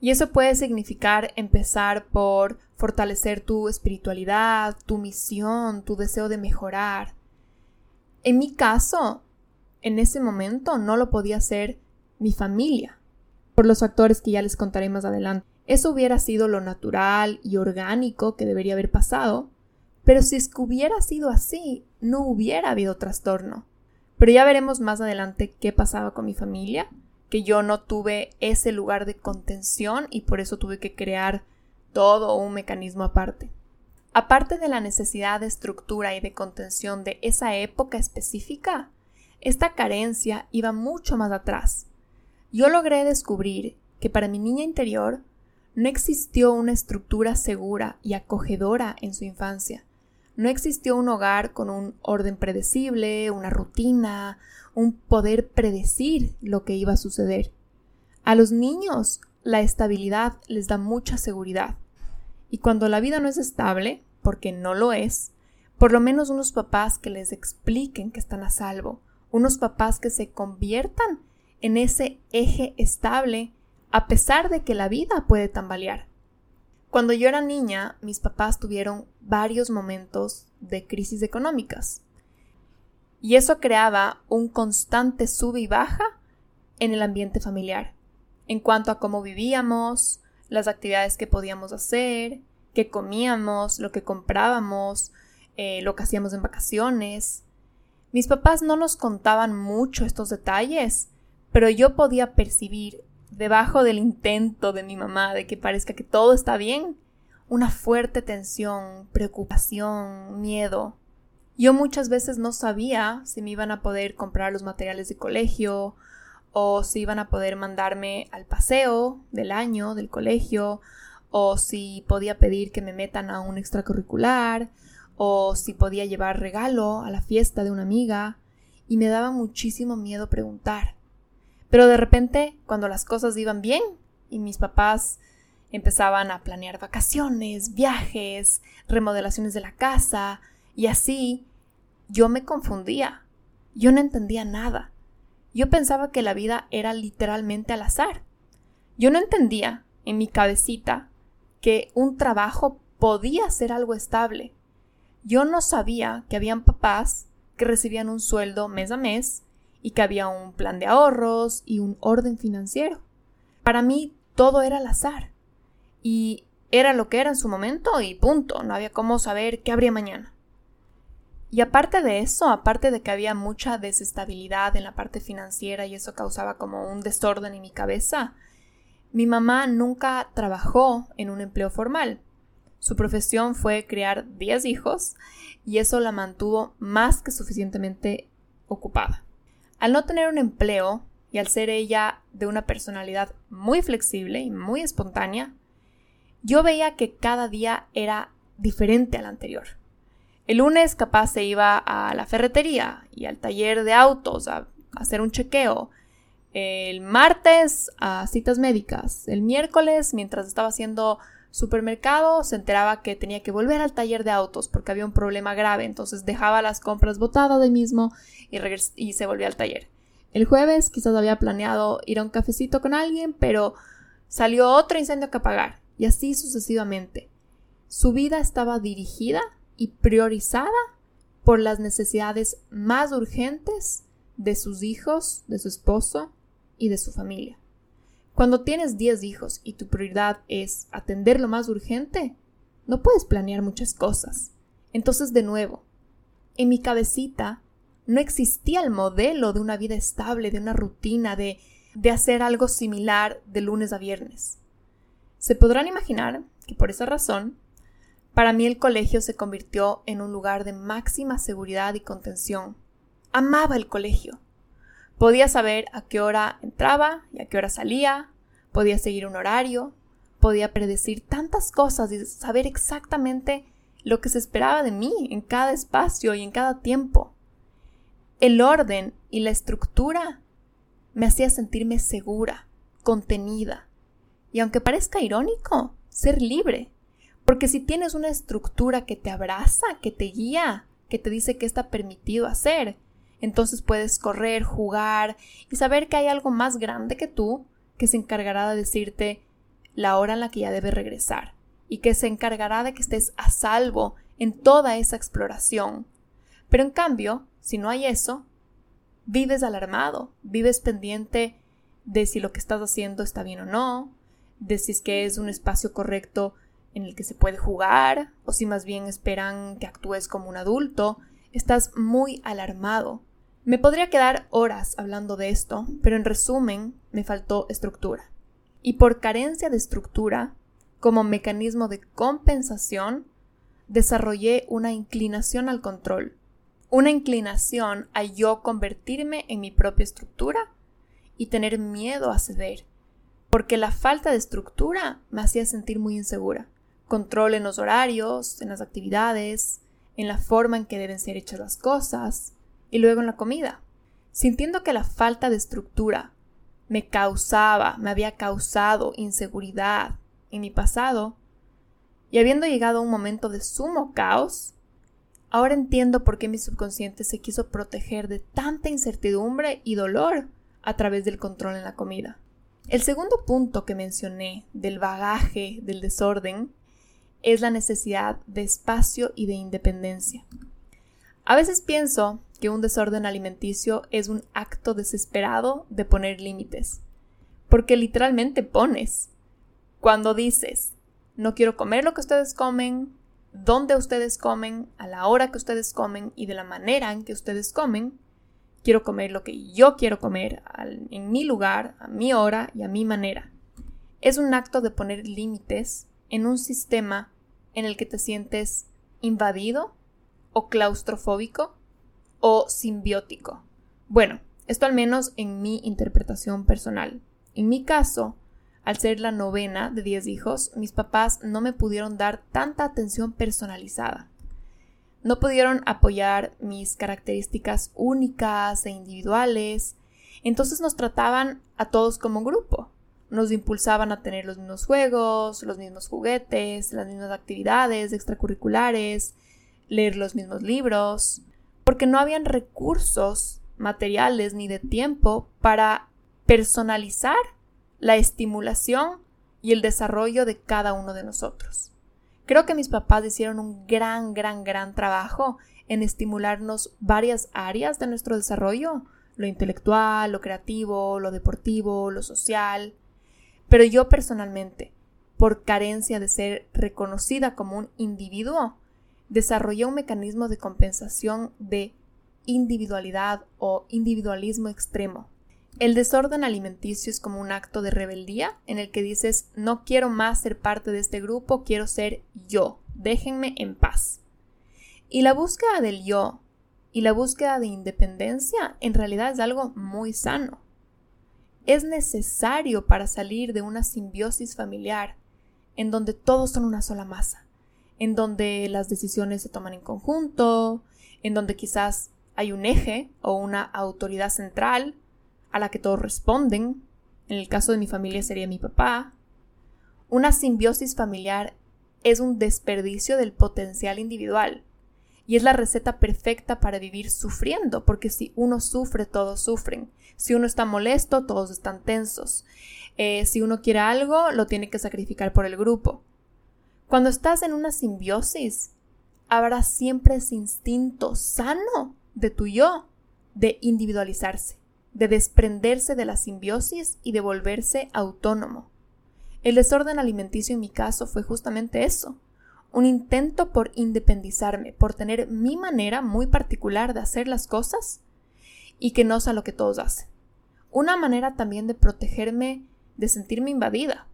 Y eso puede significar empezar por fortalecer tu espiritualidad, tu misión, tu deseo de mejorar. En mi caso, en ese momento no lo podía hacer mi familia, por los factores que ya les contaré más adelante. Eso hubiera sido lo natural y orgánico que debería haber pasado, pero si es que hubiera sido así, no hubiera habido trastorno. Pero ya veremos más adelante qué pasaba con mi familia, que yo no tuve ese lugar de contención y por eso tuve que crear todo un mecanismo aparte. Aparte de la necesidad de estructura y de contención de esa época específica, esta carencia iba mucho más atrás. Yo logré descubrir que para mi niña interior no existió una estructura segura y acogedora en su infancia. No existió un hogar con un orden predecible, una rutina, un poder predecir lo que iba a suceder. A los niños la estabilidad les da mucha seguridad. Y cuando la vida no es estable, porque no lo es, por lo menos unos papás que les expliquen que están a salvo, unos papás que se conviertan en ese eje estable a pesar de que la vida puede tambalear. Cuando yo era niña, mis papás tuvieron varios momentos de crisis económicas. Y eso creaba un constante sube y baja en el ambiente familiar, en cuanto a cómo vivíamos, las actividades que podíamos hacer, qué comíamos, lo que comprábamos, eh, lo que hacíamos en vacaciones. Mis papás no nos contaban mucho estos detalles, pero yo podía percibir debajo del intento de mi mamá de que parezca que todo está bien, una fuerte tensión, preocupación, miedo. Yo muchas veces no sabía si me iban a poder comprar los materiales de colegio o si iban a poder mandarme al paseo del año del colegio, o si podía pedir que me metan a un extracurricular, o si podía llevar regalo a la fiesta de una amiga, y me daba muchísimo miedo preguntar. Pero de repente, cuando las cosas iban bien y mis papás empezaban a planear vacaciones, viajes, remodelaciones de la casa, y así, yo me confundía. Yo no entendía nada. Yo pensaba que la vida era literalmente al azar. Yo no entendía, en mi cabecita, que un trabajo podía ser algo estable. Yo no sabía que habían papás que recibían un sueldo mes a mes y que había un plan de ahorros y un orden financiero. Para mí todo era al azar y era lo que era en su momento y punto, no había cómo saber qué habría mañana. Y aparte de eso, aparte de que había mucha desestabilidad en la parte financiera y eso causaba como un desorden en mi cabeza, mi mamá nunca trabajó en un empleo formal. Su profesión fue criar 10 hijos y eso la mantuvo más que suficientemente ocupada. Al no tener un empleo y al ser ella de una personalidad muy flexible y muy espontánea, yo veía que cada día era diferente al anterior. El lunes capaz se iba a la ferretería y al taller de autos a, hacer un chequeo. El martes a citas médicas. El miércoles, mientras estaba haciendo supermercado, se enteraba que tenía que volver al taller de autos porque había un problema grave. Entonces dejaba las compras botadas de mismo y, y se volvía al taller. El jueves quizás había planeado ir a un cafecito con alguien, pero salió otro incendio que apagar. Y así sucesivamente. Su vida estaba dirigida y priorizada por las necesidades más urgentes de sus hijos, de su esposo y de su familia. Cuando tienes 10 hijos y tu prioridad es atender lo más urgente, no puedes planear muchas cosas. Entonces, de nuevo, en mi cabecita no existía el modelo de una vida estable, de una rutina, de, de hacer algo similar de lunes a viernes. Se podrán imaginar que por esa razón, para mí el colegio se convirtió en un lugar de máxima seguridad y contención. Amaba el colegio. Podía saber a qué hora entraba y a qué hora salía, podía seguir un horario, podía predecir tantas cosas y saber exactamente lo que se esperaba de mí en cada espacio y en cada tiempo. El orden y la estructura me hacía sentirme segura, contenida, y aunque parezca irónico, ser libre, porque si tienes una estructura que te abraza, que te guía, que te dice qué está permitido hacer, entonces puedes correr, jugar y saber que hay algo más grande que tú que se encargará de decirte la hora en la que ya debes regresar y que se encargará de que estés a salvo en toda esa exploración. Pero en cambio, si no hay eso, vives alarmado, vives pendiente de si lo que estás haciendo está bien o no, de si es que es un espacio correcto en el que se puede jugar, o si más bien esperan que actúes como un adulto, estás muy alarmado. Me podría quedar horas hablando de esto, pero en resumen, me faltó estructura. Y por carencia de estructura, como mecanismo de compensación, desarrollé una inclinación al control, una inclinación a yo convertirme en mi propia estructura y tener miedo a ceder, porque la falta de estructura me hacía sentir muy insegura. Control en los horarios, en las actividades, en la forma en que deben ser hechas las cosas y luego en la comida. Sintiendo que la falta de estructura me causaba, me había causado inseguridad, en mi pasado, y habiendo llegado a un momento de sumo caos, ahora entiendo por qué mi subconsciente se quiso proteger de tanta incertidumbre y dolor a través del control en la comida. El segundo punto que mencioné del bagaje del desorden es la necesidad de espacio y de independencia. A veces pienso que un desorden alimenticio es un acto desesperado de poner límites, porque literalmente pones cuando dices, no quiero comer lo que ustedes comen, dónde ustedes comen, a la hora que ustedes comen y de la manera en que ustedes comen, quiero comer lo que yo quiero comer en mi lugar, a mi hora y a mi manera. Es un acto de poner límites en un sistema en el que te sientes invadido o claustrofóbico o simbiótico. Bueno, esto al menos en mi interpretación personal. En mi caso, al ser la novena de 10 hijos, mis papás no me pudieron dar tanta atención personalizada. No pudieron apoyar mis características únicas e individuales, entonces nos trataban a todos como grupo. Nos impulsaban a tener los mismos juegos, los mismos juguetes, las mismas actividades extracurriculares, leer los mismos libros, porque no habían recursos materiales ni de tiempo para personalizar la estimulación y el desarrollo de cada uno de nosotros. Creo que mis papás hicieron un gran, gran, gran trabajo en estimularnos varias áreas de nuestro desarrollo, lo intelectual, lo creativo, lo deportivo, lo social. Pero yo personalmente, por carencia de ser reconocida como un individuo, desarrollé un mecanismo de compensación de individualidad o individualismo extremo. El desorden alimenticio es como un acto de rebeldía en el que dices no quiero más ser parte de este grupo, quiero ser yo, déjenme en paz. Y la búsqueda del yo y la búsqueda de independencia en realidad es algo muy sano. Es necesario para salir de una simbiosis familiar en donde todos son una sola masa, en donde las decisiones se toman en conjunto, en donde quizás hay un eje o una autoridad central a la que todos responden, en el caso de mi familia sería mi papá. Una simbiosis familiar es un desperdicio del potencial individual y es la receta perfecta para vivir sufriendo, porque si uno sufre, todos sufren. Si uno está molesto, todos están tensos. Eh, si uno quiere algo, lo tiene que sacrificar por el grupo. Cuando estás en una simbiosis, habrá siempre ese instinto sano de tu yo de individualizarse de desprenderse de la simbiosis y de volverse autónomo. El desorden alimenticio en mi caso fue justamente eso, un intento por independizarme, por tener mi manera muy particular de hacer las cosas y que no sea lo que todos hacen. Una manera también de protegerme de sentirme invadida.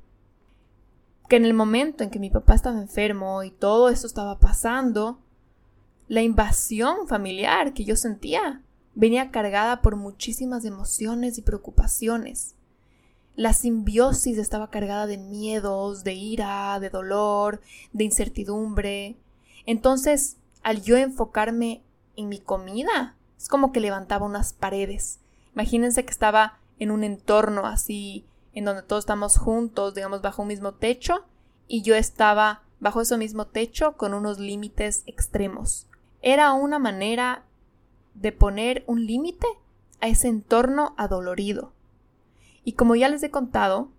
Que en el momento en que mi papá estaba enfermo y todo eso estaba pasando, la invasión familiar que yo sentía venía cargada por muchísimas emociones y preocupaciones. La simbiosis estaba cargada de miedos, de ira, de dolor, de incertidumbre. Entonces, al yo enfocarme en mi comida, es como que levantaba unas paredes. Imagínense que estaba en un entorno así, en donde todos estamos juntos, digamos, bajo un mismo techo, y yo estaba bajo ese mismo techo con unos límites extremos. Era una manera de poner un límite a ese entorno adolorido. Y como ya les he contado,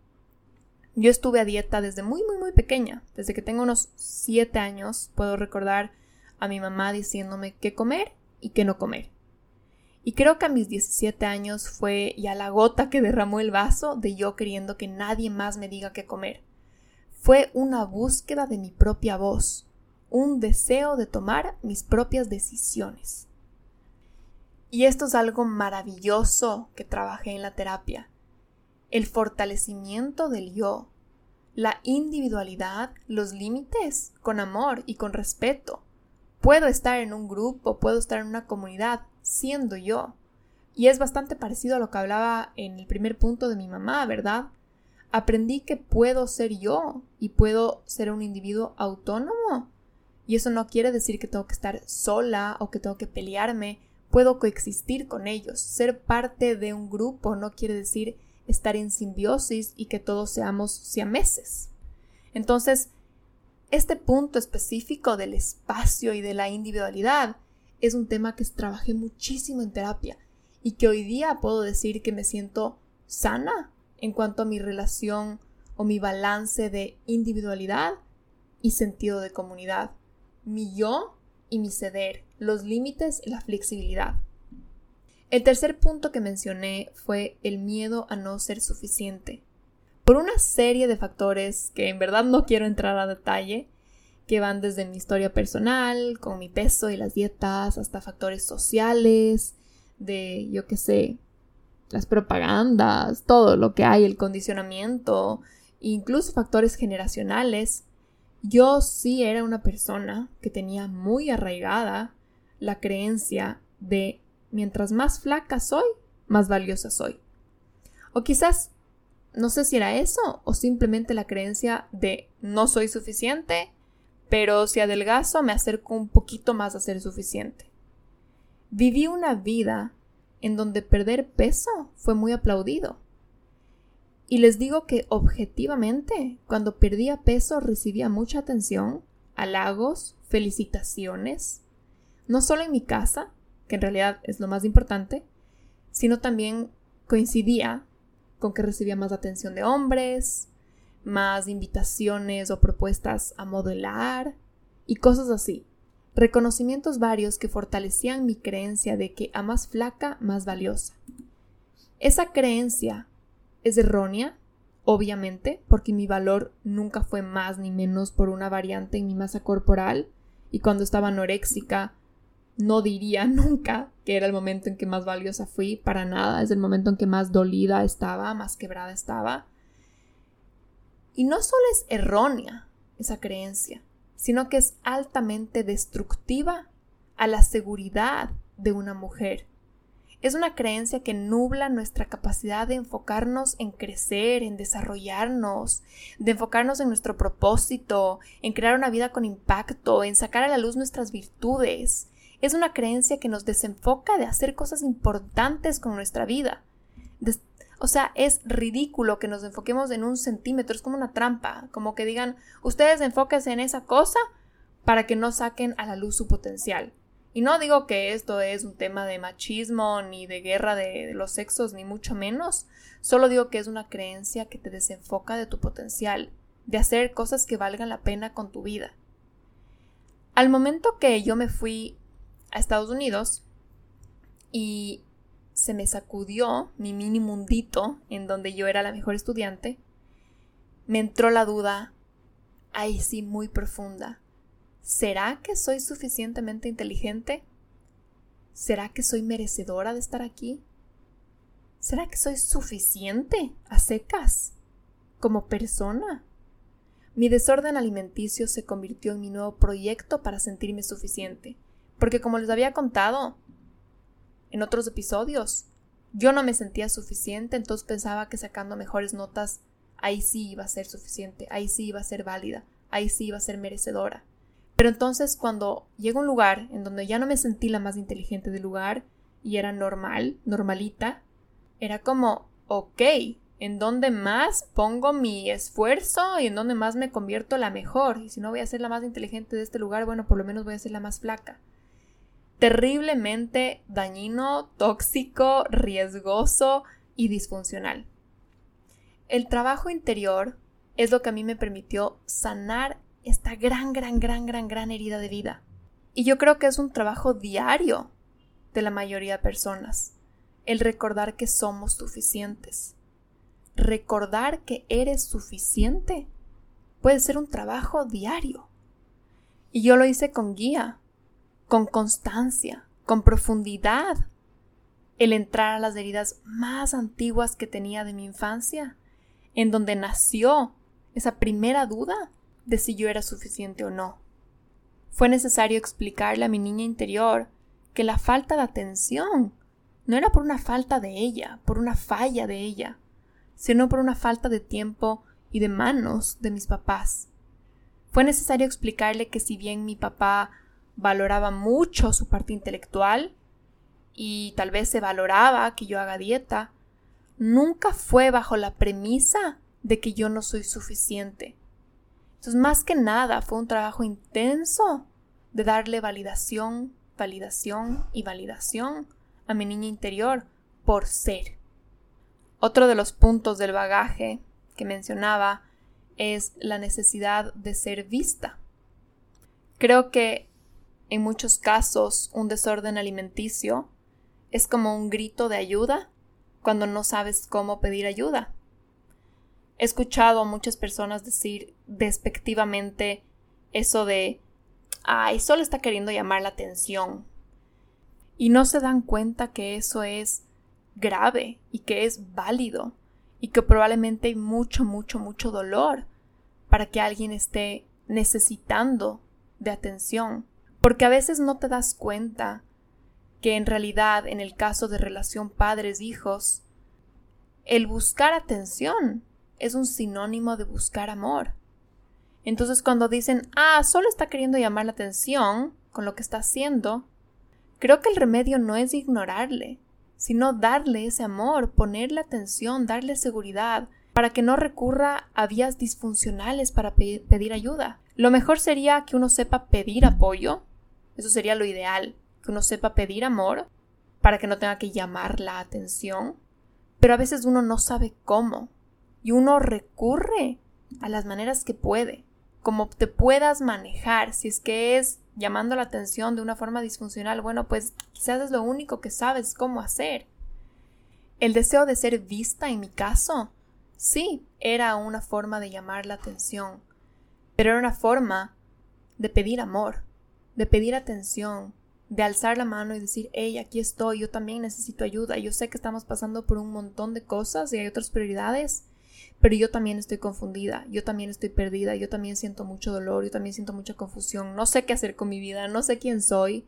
yo estuve a dieta desde muy, muy, muy pequeña. Desde que tengo unos 7 años puedo recordar a mi mamá diciéndome qué comer y qué no comer. Y creo que a mis 17 años fue ya la gota que derramó el vaso de yo queriendo que nadie más me diga qué comer. Fue una búsqueda de mi propia voz, un deseo de tomar mis propias decisiones. Y esto es algo maravilloso que trabajé en la terapia el fortalecimiento del yo, la individualidad, los límites, con amor y con respeto. Puedo estar en un grupo, puedo estar en una comunidad siendo yo. Y es bastante parecido a lo que hablaba en el primer punto de mi mamá, ¿verdad? Aprendí que puedo ser yo y puedo ser un individuo autónomo. Y eso no quiere decir que tengo que estar sola o que tengo que pelearme. Puedo coexistir con ellos. Ser parte de un grupo no quiere decir estar en simbiosis y que todos seamos siameses. Entonces, este punto específico del espacio y de la individualidad es un tema que trabajé muchísimo en terapia y que hoy día puedo decir que me siento sana en cuanto a mi relación o mi balance de individualidad y sentido de comunidad, mi yo y mi ceder, los límites y la flexibilidad. El tercer punto que mencioné fue el miedo a no ser suficiente. Por una serie de factores que en verdad no quiero entrar a detalle, que van desde mi historia personal, con mi peso y las dietas, hasta factores sociales, de, yo qué sé, las propagandas, todo lo que hay, el condicionamiento, incluso factores generacionales, yo sí era una persona que tenía muy arraigada la creencia de mientras más flaca soy, más valiosa soy. O quizás, no sé si era eso o simplemente la creencia de no soy suficiente, pero si adelgazo me acerco un poquito más a ser suficiente. Viví una vida en donde perder peso fue muy aplaudido. Y les digo que objetivamente, cuando perdía peso recibía mucha atención, halagos, felicitaciones, no solo en mi casa, que en realidad es lo más importante, sino también coincidía con que recibía más atención de hombres, más invitaciones o propuestas a modelar y cosas así. Reconocimientos varios que fortalecían mi creencia de que a más flaca, más valiosa. Esa creencia es errónea, obviamente, porque mi valor nunca fue más ni menos por una variante en mi masa corporal, y cuando estaba anoréxica no diría nunca que era el momento en que más valiosa fui, para nada, es el momento en que más dolida estaba, más quebrada estaba. Y no solo es errónea esa creencia, sino que es altamente destructiva a la seguridad de una mujer. Es una creencia que nubla nuestra capacidad de enfocarnos en crecer, en desarrollarnos, de enfocarnos en nuestro propósito, en crear una vida con impacto, en sacar a la luz nuestras virtudes, es una creencia que nos desenfoca de hacer cosas importantes con nuestra vida. O sea, es ridículo que nos enfoquemos en un centímetro, es como una trampa, como que digan, ustedes enfóquense en esa cosa para que no saquen a la luz su potencial. Y no digo que esto es un tema de machismo ni de guerra de los sexos, ni mucho menos, solo digo que es una creencia que te desenfoca de tu potencial, de hacer cosas que valgan la pena con tu vida. Al momento que yo me fui a Estados Unidos y se me sacudió mi mini mundito en donde yo era la mejor estudiante, me entró la duda, ahí sí muy profunda, ¿será que soy suficientemente inteligente? ¿Será que soy merecedora de estar aquí? ¿Será que soy suficiente a secas como persona? Mi desorden alimenticio se convirtió en mi nuevo proyecto para sentirme suficiente, porque como les había contado en otros episodios, yo no me sentía suficiente, entonces pensaba que sacando mejores notas ahí sí iba a ser suficiente, ahí sí iba a ser válida, ahí sí iba a ser merecedora. Pero entonces cuando llego a un lugar en donde ya no me sentí la más inteligente del lugar y era normal, normalita, era como, ok, ¿en dónde más pongo mi esfuerzo y en dónde más me convierto la mejor? Y si no voy a ser la más inteligente de este lugar, bueno, por lo menos voy a ser la más flaca. Terriblemente dañino, tóxico, riesgoso y disfuncional. El trabajo interior es lo que a mí me permitió sanar esta gran, gran, gran, gran, gran herida de vida. Y yo creo que es un trabajo diario de la mayoría de personas, el recordar que somos suficientes. Recordar que eres suficiente puede ser un trabajo diario. Y yo lo hice con guía, con constancia, con profundidad. El entrar a las heridas más antiguas que tenía de mi infancia en donde nació esa primera duda de si yo era suficiente o no. Fue necesario explicarle a mi niña interior que la falta de atención no era por una falta de ella, por una falla de ella, sino por una falta de tiempo y de manos de mis papás. Fue necesario explicarle que si bien mi papá valoraba mucho su parte intelectual y tal vez se valoraba que yo haga dieta, nunca fue bajo la premisa de que yo no soy suficiente. Entonces, más que nada, fue un trabajo intenso de darle validación, validación y validación a mi niña interior por ser. Otro de los puntos del bagaje que mencionaba es la necesidad de ser vista. Creo que en muchos casos un desorden alimenticio es como un grito de ayuda cuando no sabes cómo pedir ayuda. He escuchado a muchas personas decir despectivamente eso de, ay, solo está queriendo llamar la atención. Y no se dan cuenta que eso es grave y que es válido y que probablemente hay mucho, mucho, mucho dolor para que alguien esté necesitando de atención. Porque a veces no te das cuenta que en realidad en el caso de relación padres-hijos, el buscar atención es un sinónimo de buscar amor. Entonces cuando dicen, ah, solo está queriendo llamar la atención con lo que está haciendo, creo que el remedio no es ignorarle, sino darle ese amor, ponerle atención, darle seguridad, para que no recurra a vías disfuncionales para pedir ayuda. Lo mejor sería que uno sepa pedir apoyo, eso sería lo ideal, que uno sepa pedir amor para que no tenga que llamar la atención, pero a veces uno no sabe cómo y uno recurre a las maneras que puede, como te puedas manejar, si es que es llamando la atención de una forma disfuncional, bueno, pues quizás es lo único que sabes cómo hacer. El deseo de ser vista en mi caso, sí, era una forma de llamar la atención, pero era una forma de pedir amor, de pedir atención, de alzar la mano y decir, hey, aquí estoy, yo también necesito ayuda, yo sé que estamos pasando por un montón de cosas y hay otras prioridades, pero yo también estoy confundida, yo también estoy perdida, yo también siento mucho dolor, yo también siento mucha confusión, no sé qué hacer con mi vida, no sé quién soy.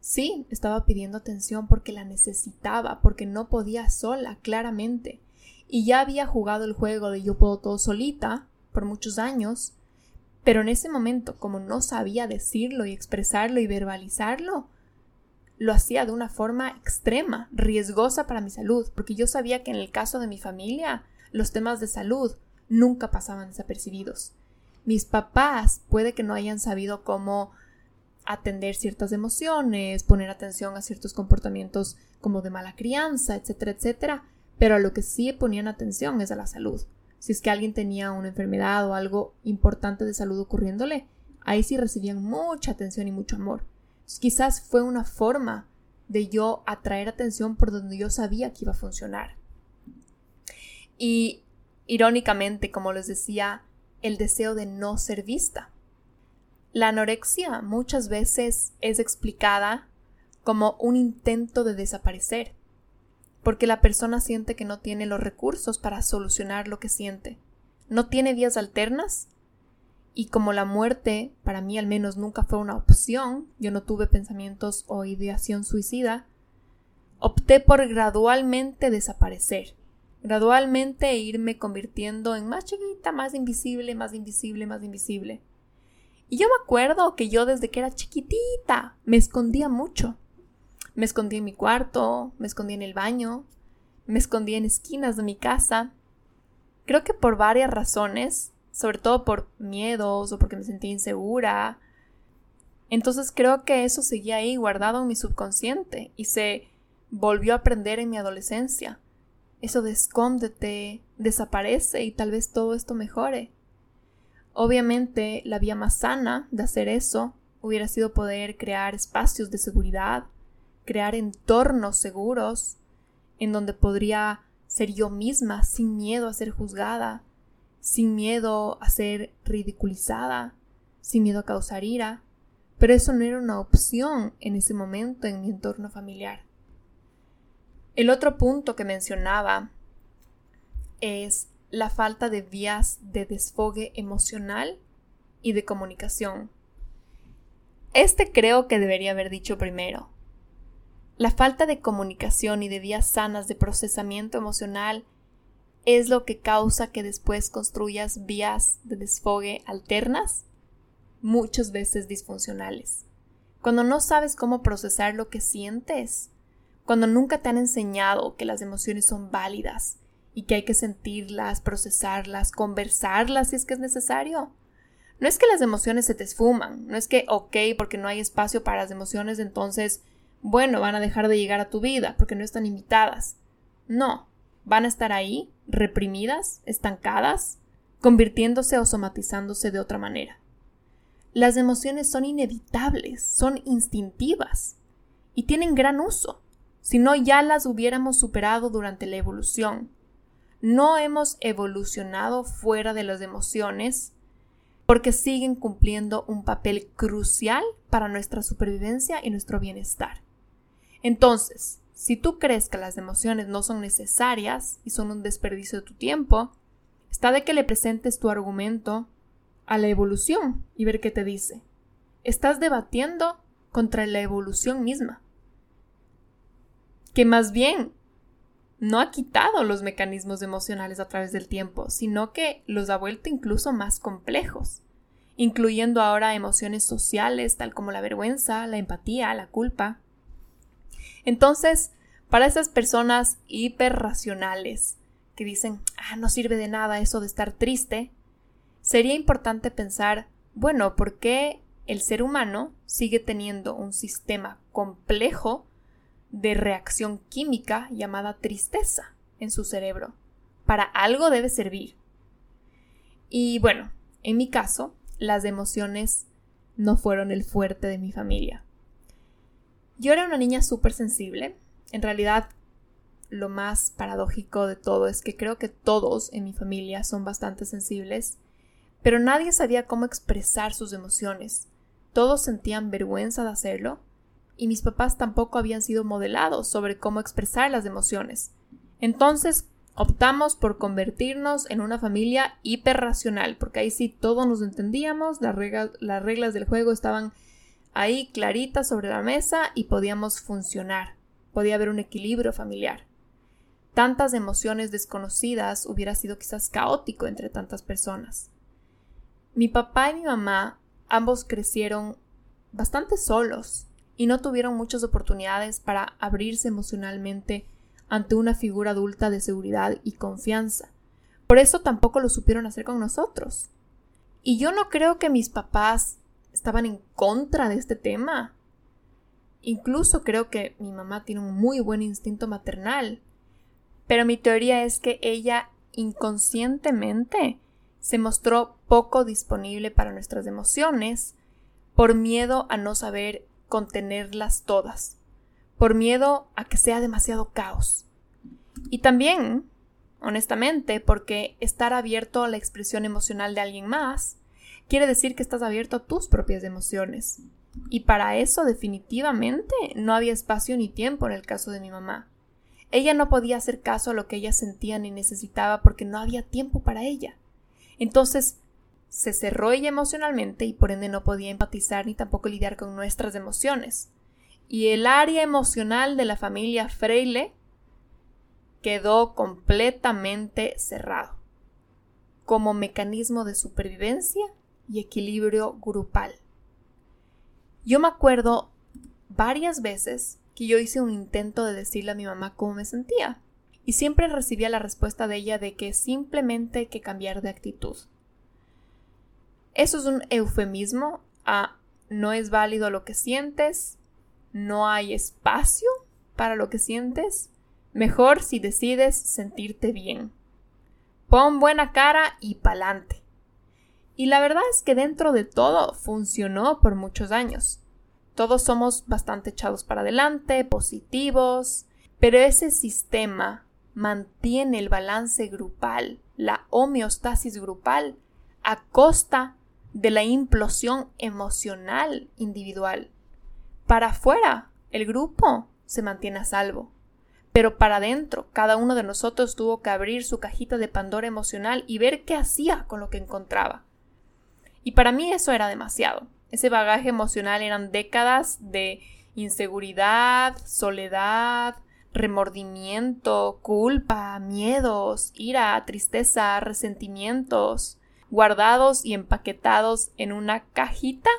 Sí, estaba pidiendo atención porque la necesitaba, porque no podía sola, claramente. Y ya había jugado el juego de yo puedo todo solita por muchos años, pero en ese momento, como no sabía decirlo y expresarlo y verbalizarlo, lo hacía de una forma extrema, riesgosa para mi salud, porque yo sabía que en el caso de mi familia, los temas de salud nunca pasaban desapercibidos. Mis papás puede que no hayan sabido cómo atender ciertas emociones, poner atención a ciertos comportamientos como de mala crianza, etcétera, etcétera, pero a lo que sí ponían atención es a la salud si es que alguien tenía una enfermedad o algo importante de salud ocurriéndole, ahí sí recibían mucha atención y mucho amor. quizás fue una forma de yo atraer atención por donde yo sabía que iba a funcionar. Y irónicamente, como les decía, el deseo de no ser vista. La anorexia muchas veces es explicada como un intento de desaparecer, porque la persona siente que no tiene los recursos para solucionar lo que siente, no tiene vías alternas, y como la muerte para mí al menos nunca fue una opción, yo no tuve pensamientos o ideación suicida, opté por gradualmente desaparecer, gradualmente irme convirtiendo en más chiquita, más invisible, más invisible, más invisible. Y yo me acuerdo que yo desde que era chiquitita me escondía mucho. Me escondí en mi cuarto, me escondí en el baño, me escondí en esquinas de mi casa. Creo que por varias razones, sobre todo por miedos o porque me sentía insegura. Entonces creo que eso seguía ahí guardado en mi subconsciente y se volvió a aprender en mi adolescencia. Eso de escóndete, desaparece y tal vez todo esto mejore. Obviamente la vía más sana de hacer eso hubiera sido poder crear espacios de seguridad, crear entornos seguros en donde podría ser yo misma sin miedo a ser juzgada, sin miedo a ser ridiculizada, sin miedo a causar ira, pero eso no era una opción en ese momento en mi entorno familiar. El otro punto que mencionaba es la falta de vías de desfogue emocional y de comunicación. Este creo que debería haber dicho primero. La falta de comunicación y de vías sanas de procesamiento emocional es lo que causa que después construyas vías de desfogue alternas, muchas veces disfuncionales. Cuando no sabes cómo procesar lo que sientes, cuando nunca te han enseñado que las emociones son válidas y que hay que sentirlas, procesarlas, conversarlas si es que es necesario. No es que las emociones se te esfuman, no es que, ok, porque no hay espacio para las emociones, entonces bueno, van a dejar de llegar a tu vida porque no están invitadas. No, van a estar ahí, reprimidas, estancadas, convirtiéndose o somatizándose de otra manera. Las emociones son inevitables, son instintivas y tienen gran uso, si no ya las hubiéramos superado durante la evolución. No hemos evolucionado fuera de las emociones porque siguen cumpliendo un papel crucial para nuestra supervivencia y nuestro bienestar. Entonces, si tú crees que las emociones no son necesarias y son un desperdicio de tu tiempo, está de que le presentes tu argumento a la evolución y ver qué te dice. Estás debatiendo contra la evolución misma, que más bien no ha quitado los mecanismos emocionales a través del tiempo, sino que los ha vuelto incluso más complejos, incluyendo ahora emociones sociales tal como la vergüenza, la empatía, la culpa, entonces, para esas personas hiperracionales que dicen, ah, no sirve de nada eso de estar triste, sería importante pensar, bueno, ¿por qué el ser humano sigue teniendo un sistema complejo de reacción química llamada tristeza en su cerebro? Para algo debe servir. Y bueno, en mi caso, las emociones no fueron el fuerte de mi familia. Yo era una niña súper sensible. En realidad, lo más paradójico de todo es que creo que todos en mi familia son bastante sensibles, pero nadie sabía cómo expresar sus emociones. Todos sentían vergüenza de hacerlo, y mis papás tampoco habían sido modelados sobre cómo expresar las emociones. Entonces, optamos por convertirnos en una familia hiperracional, porque ahí sí todos nos entendíamos, las reglas, las reglas del juego estaban ahí clarita sobre la mesa y podíamos funcionar. Podía haber un equilibrio familiar. Tantas emociones desconocidas hubiera sido quizás caótico entre tantas personas. Mi papá y mi mamá ambos crecieron bastante solos y no tuvieron muchas oportunidades para abrirse emocionalmente ante una figura adulta de seguridad y confianza. Por eso tampoco lo supieron hacer con nosotros. Y yo no creo que mis papás estaban en contra de este tema. Incluso creo que mi mamá tiene un muy buen instinto maternal. Pero mi teoría es que ella inconscientemente se mostró poco disponible para nuestras emociones por miedo a no saber contenerlas todas, por miedo a que sea demasiado caos. Y también, honestamente, porque estar abierto a la expresión emocional de alguien más quiere decir que estás abierto a tus propias emociones. Y para eso definitivamente no había espacio ni tiempo en el caso de mi mamá. Ella no podía hacer caso a lo que ella sentía ni necesitaba porque no había tiempo para ella. Entonces se cerró ella emocionalmente y por ende no podía empatizar ni tampoco lidiar con nuestras emociones. Y el área emocional de la familia Freile quedó completamente cerrado como mecanismo de supervivencia y equilibrio grupal. Yo me acuerdo varias veces que yo hice un intento de decirle a mi mamá cómo me sentía y siempre recibía la respuesta de ella de que simplemente hay que cambiar de actitud. Eso es un eufemismo a no es válido lo que sientes, no hay espacio para lo que sientes, mejor si decides sentirte bien. Pon buena cara y pa'lante. Y la verdad es que dentro de todo funcionó por muchos años. Todos somos bastante echados para adelante, positivos, pero ese sistema mantiene el balance grupal, la homeostasis grupal, a costa de la implosión emocional individual. Para afuera, el grupo se mantiene a salvo. Pero para adentro, cada uno de nosotros tuvo que abrir su cajita de Pandora emocional y ver qué hacía con lo que encontraba. Y para mí eso era demasiado. Ese bagaje emocional eran décadas de inseguridad, soledad, remordimiento, culpa, miedos, ira, tristeza, resentimientos, guardados y empaquetados en una cajita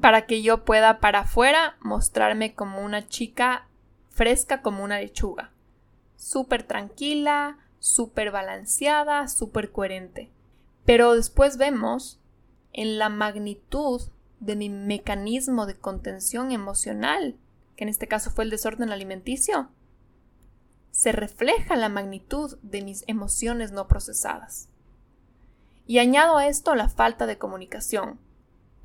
para que yo pueda para afuera mostrarme como una chica fresca como una lechuga, súper tranquila, súper balanceada, súper coherente. Pero después vemos en la magnitud de mi mecanismo de contención emocional, que en este caso fue el desorden alimenticio, se refleja la magnitud de mis emociones no procesadas. Y añado a esto la falta de comunicación.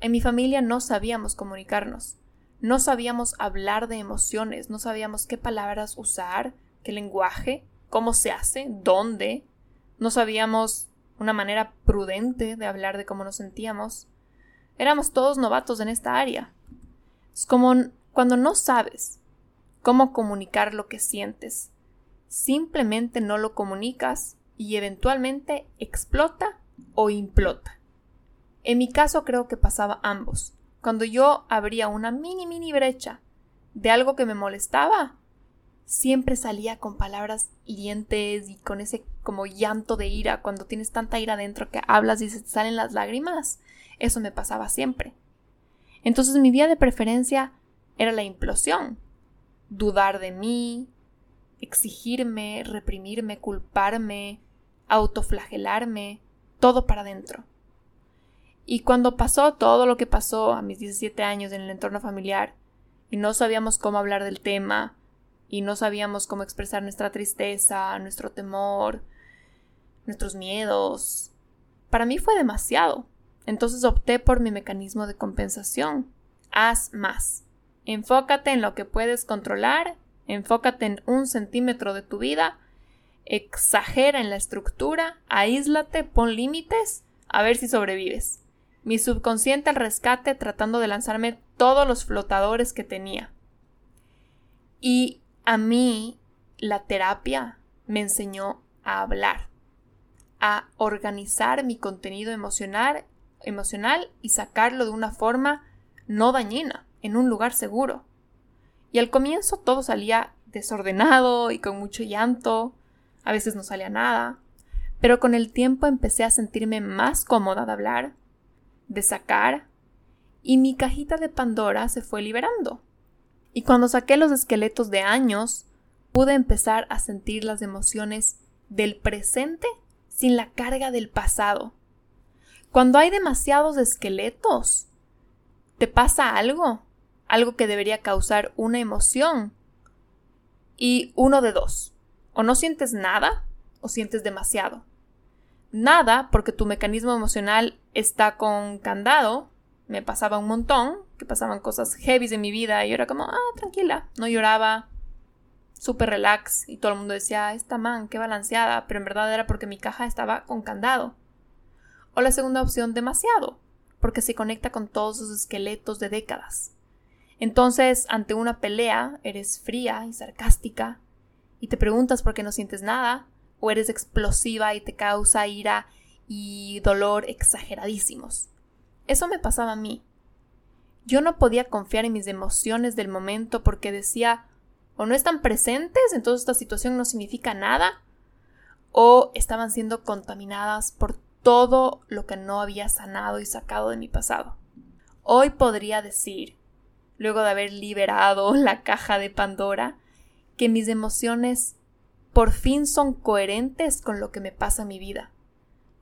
En mi familia no sabíamos comunicarnos. No sabíamos hablar de emociones, no sabíamos qué palabras usar, qué lenguaje, cómo se hace, dónde. No sabíamos una manera prudente de hablar de cómo nos sentíamos. Éramos todos novatos en esta área. Es como cuando no sabes cómo comunicar lo que sientes. Simplemente no lo comunicas y eventualmente explota o implota. En mi caso creo que pasaba ambos. Cuando yo abría una mini, mini brecha de algo que me molestaba, siempre salía con palabras hirientes y con ese como llanto de ira cuando tienes tanta ira dentro que hablas y se te salen las lágrimas. Eso me pasaba siempre. Entonces mi vía de preferencia era la implosión. Dudar de mí, exigirme, reprimirme, culparme, autoflagelarme, todo para adentro. Y cuando pasó todo lo que pasó a mis 17 años en el entorno familiar, y no sabíamos cómo hablar del tema, y no sabíamos cómo expresar nuestra tristeza, nuestro temor, nuestros miedos, para mí fue demasiado. Entonces opté por mi mecanismo de compensación. Haz más. Enfócate en lo que puedes controlar, enfócate en un centímetro de tu vida, exagera en la estructura, aíslate, pon límites, a ver si sobrevives mi subconsciente al rescate tratando de lanzarme todos los flotadores que tenía. Y a mí la terapia me enseñó a hablar, a organizar mi contenido emocional, y sacarlo de una forma no dañina, en un lugar seguro. Y al comienzo todo salía desordenado y con mucho llanto, a veces no salía nada, pero con el tiempo empecé a sentirme más cómoda de hablar, de sacar y mi cajita de Pandora se fue liberando. Y cuando saqué los esqueletos de años, pude empezar a sentir las emociones del presente sin la carga del pasado. Cuando hay demasiados esqueletos, te pasa algo, algo que debería causar una emoción. Y uno de dos, o no sientes nada o sientes demasiado. Nada porque tu mecanismo emocional está con candado. Me pasaba un montón, que pasaban cosas heavy en mi vida y yo era como, ah, tranquila, no lloraba, súper relax y todo el mundo decía, esta man, qué balanceada, pero en verdad era porque mi caja estaba con candado. O la segunda opción, demasiado, porque se conecta con todos esos esqueletos de décadas. Entonces, ante una pelea, eres fría y sarcástica, y te preguntas por qué no sientes nada, o eres explosiva y te causa ira y dolor exageradísimos. Eso me pasaba a mí. Yo no podía confiar en mis emociones del momento porque decía, o no están presentes, entonces esta situación no significa nada, o estaban siendo contaminadas por todo lo que no había sanado y sacado de mi pasado. Hoy podría decir, luego de haber liberado la caja de Pandora, que mis emociones por fin son coherentes con lo que me pasa en mi vida.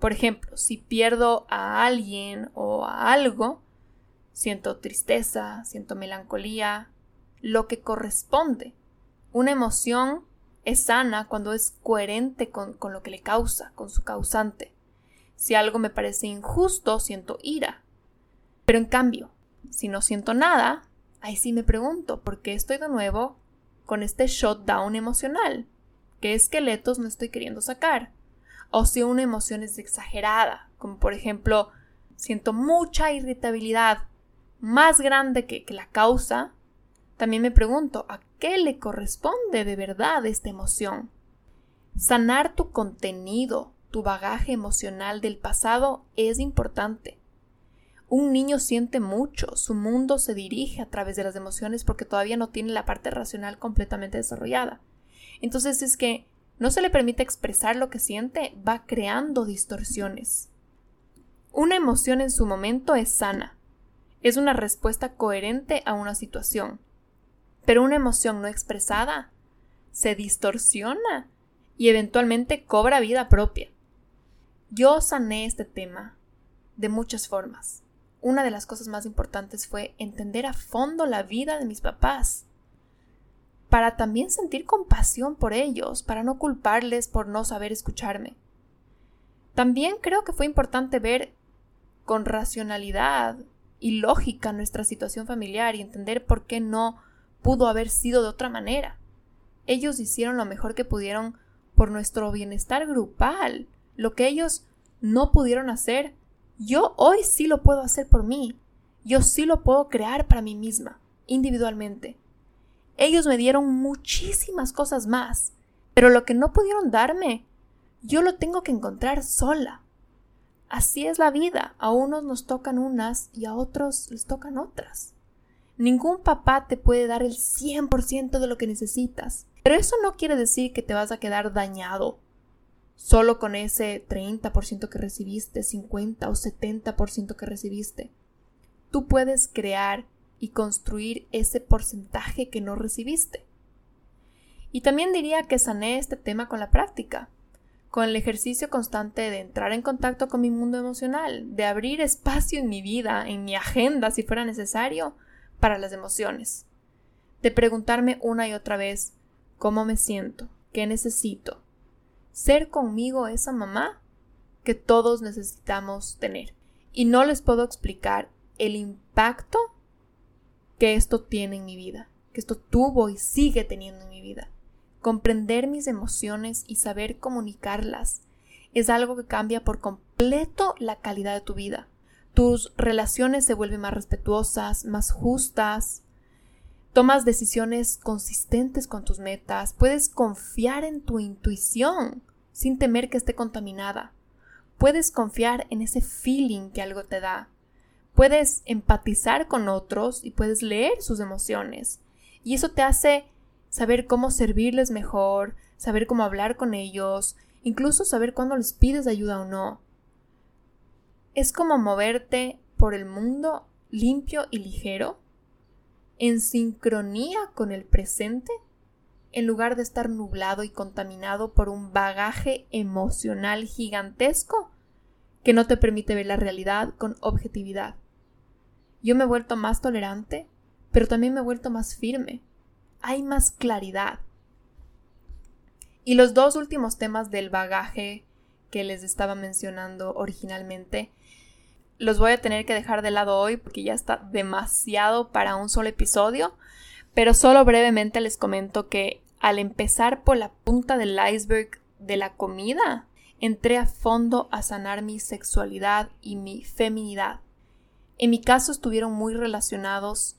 Por ejemplo, si pierdo a alguien o a algo, siento tristeza, siento melancolía, lo que corresponde. Una emoción es sana cuando es coherente con, con, lo que le causa, con su causante. Si algo me parece injusto, siento ira. Pero en cambio, si no siento nada, ahí sí me pregunto, ¿por qué estoy de nuevo con este shutdown emocional? ¿Qué esqueletos no estoy queriendo sacar? O si una emoción es exagerada, como por ejemplo, siento mucha irritabilidad más grande que, que la causa, también me pregunto, ¿a qué le corresponde de verdad esta emoción? Sanar tu contenido, tu bagaje emocional del pasado es importante. Un niño siente mucho, su mundo se dirige a través de las emociones porque todavía no tiene la parte racional completamente desarrollada. Entonces es que no se le permite expresar lo que siente, va creando distorsiones. Una emoción en su momento es sana, es una respuesta coherente a una situación, pero una emoción no expresada se distorsiona y eventualmente cobra vida propia. Yo sané este tema de muchas formas una de las cosas más importantes fue entender a fondo la vida de mis papás, para también sentir compasión por ellos, para no culparles por no saber escucharme. También creo que fue importante ver con racionalidad y lógica nuestra situación familiar y entender por qué no pudo haber sido de otra manera. Ellos hicieron lo mejor que pudieron por nuestro bienestar grupal. Lo que ellos no pudieron hacer, yo hoy sí lo puedo hacer por mí. Yo sí lo puedo crear para mí misma, individualmente. Ellos me dieron muchísimas cosas más, pero lo que no pudieron darme, yo lo tengo que encontrar sola. Así es la vida, a unos nos tocan unas y a otros les tocan otras. Ningún papá te puede dar el 100% de lo que necesitas, pero eso no quiere decir que te vas a quedar dañado solo con ese 30% que recibiste, 50 o 70% que recibiste. Tú puedes crear y construir ese porcentaje que no recibiste. Y también diría que sané este tema con la práctica, con el ejercicio constante de entrar en contacto con mi mundo emocional, de abrir espacio en mi vida, en mi agenda, si fuera necesario, para las emociones, de preguntarme una y otra vez cómo me siento, qué necesito, ser conmigo esa mamá que todos necesitamos tener. Y no les puedo explicar el impacto que esto tiene en mi vida, que esto tuvo y sigue teniendo en mi vida. Comprender mis emociones y saber comunicarlas es algo que cambia por completo la calidad de tu vida. Tus relaciones se vuelven más respetuosas, más justas, tomas decisiones consistentes con tus metas, puedes confiar en tu intuición sin temer que esté contaminada, puedes confiar en ese feeling que algo te da, puedes empatizar con otros y puedes leer sus emociones, y eso te hace saber cómo servirles mejor, saber cómo hablar con ellos, incluso saber cuándo les pides ayuda o no. Es como moverte por el mundo limpio y ligero en sincronía con el presente, en lugar de estar nublado y contaminado por un bagaje emocional gigantesco que no te permite ver la realidad con objetividad. Yo me he vuelto más tolerante, pero también me he vuelto más firme. Hay más claridad. Y los dos últimos temas del bagaje que les estaba mencionando originalmente los voy a tener que dejar de lado hoy porque ya está demasiado para un solo episodio, pero solo brevemente les comento que al empezar por la punta del iceberg de la comida, entré a fondo a sanar mi sexualidad y mi feminidad. En mi caso estuvieron muy relacionados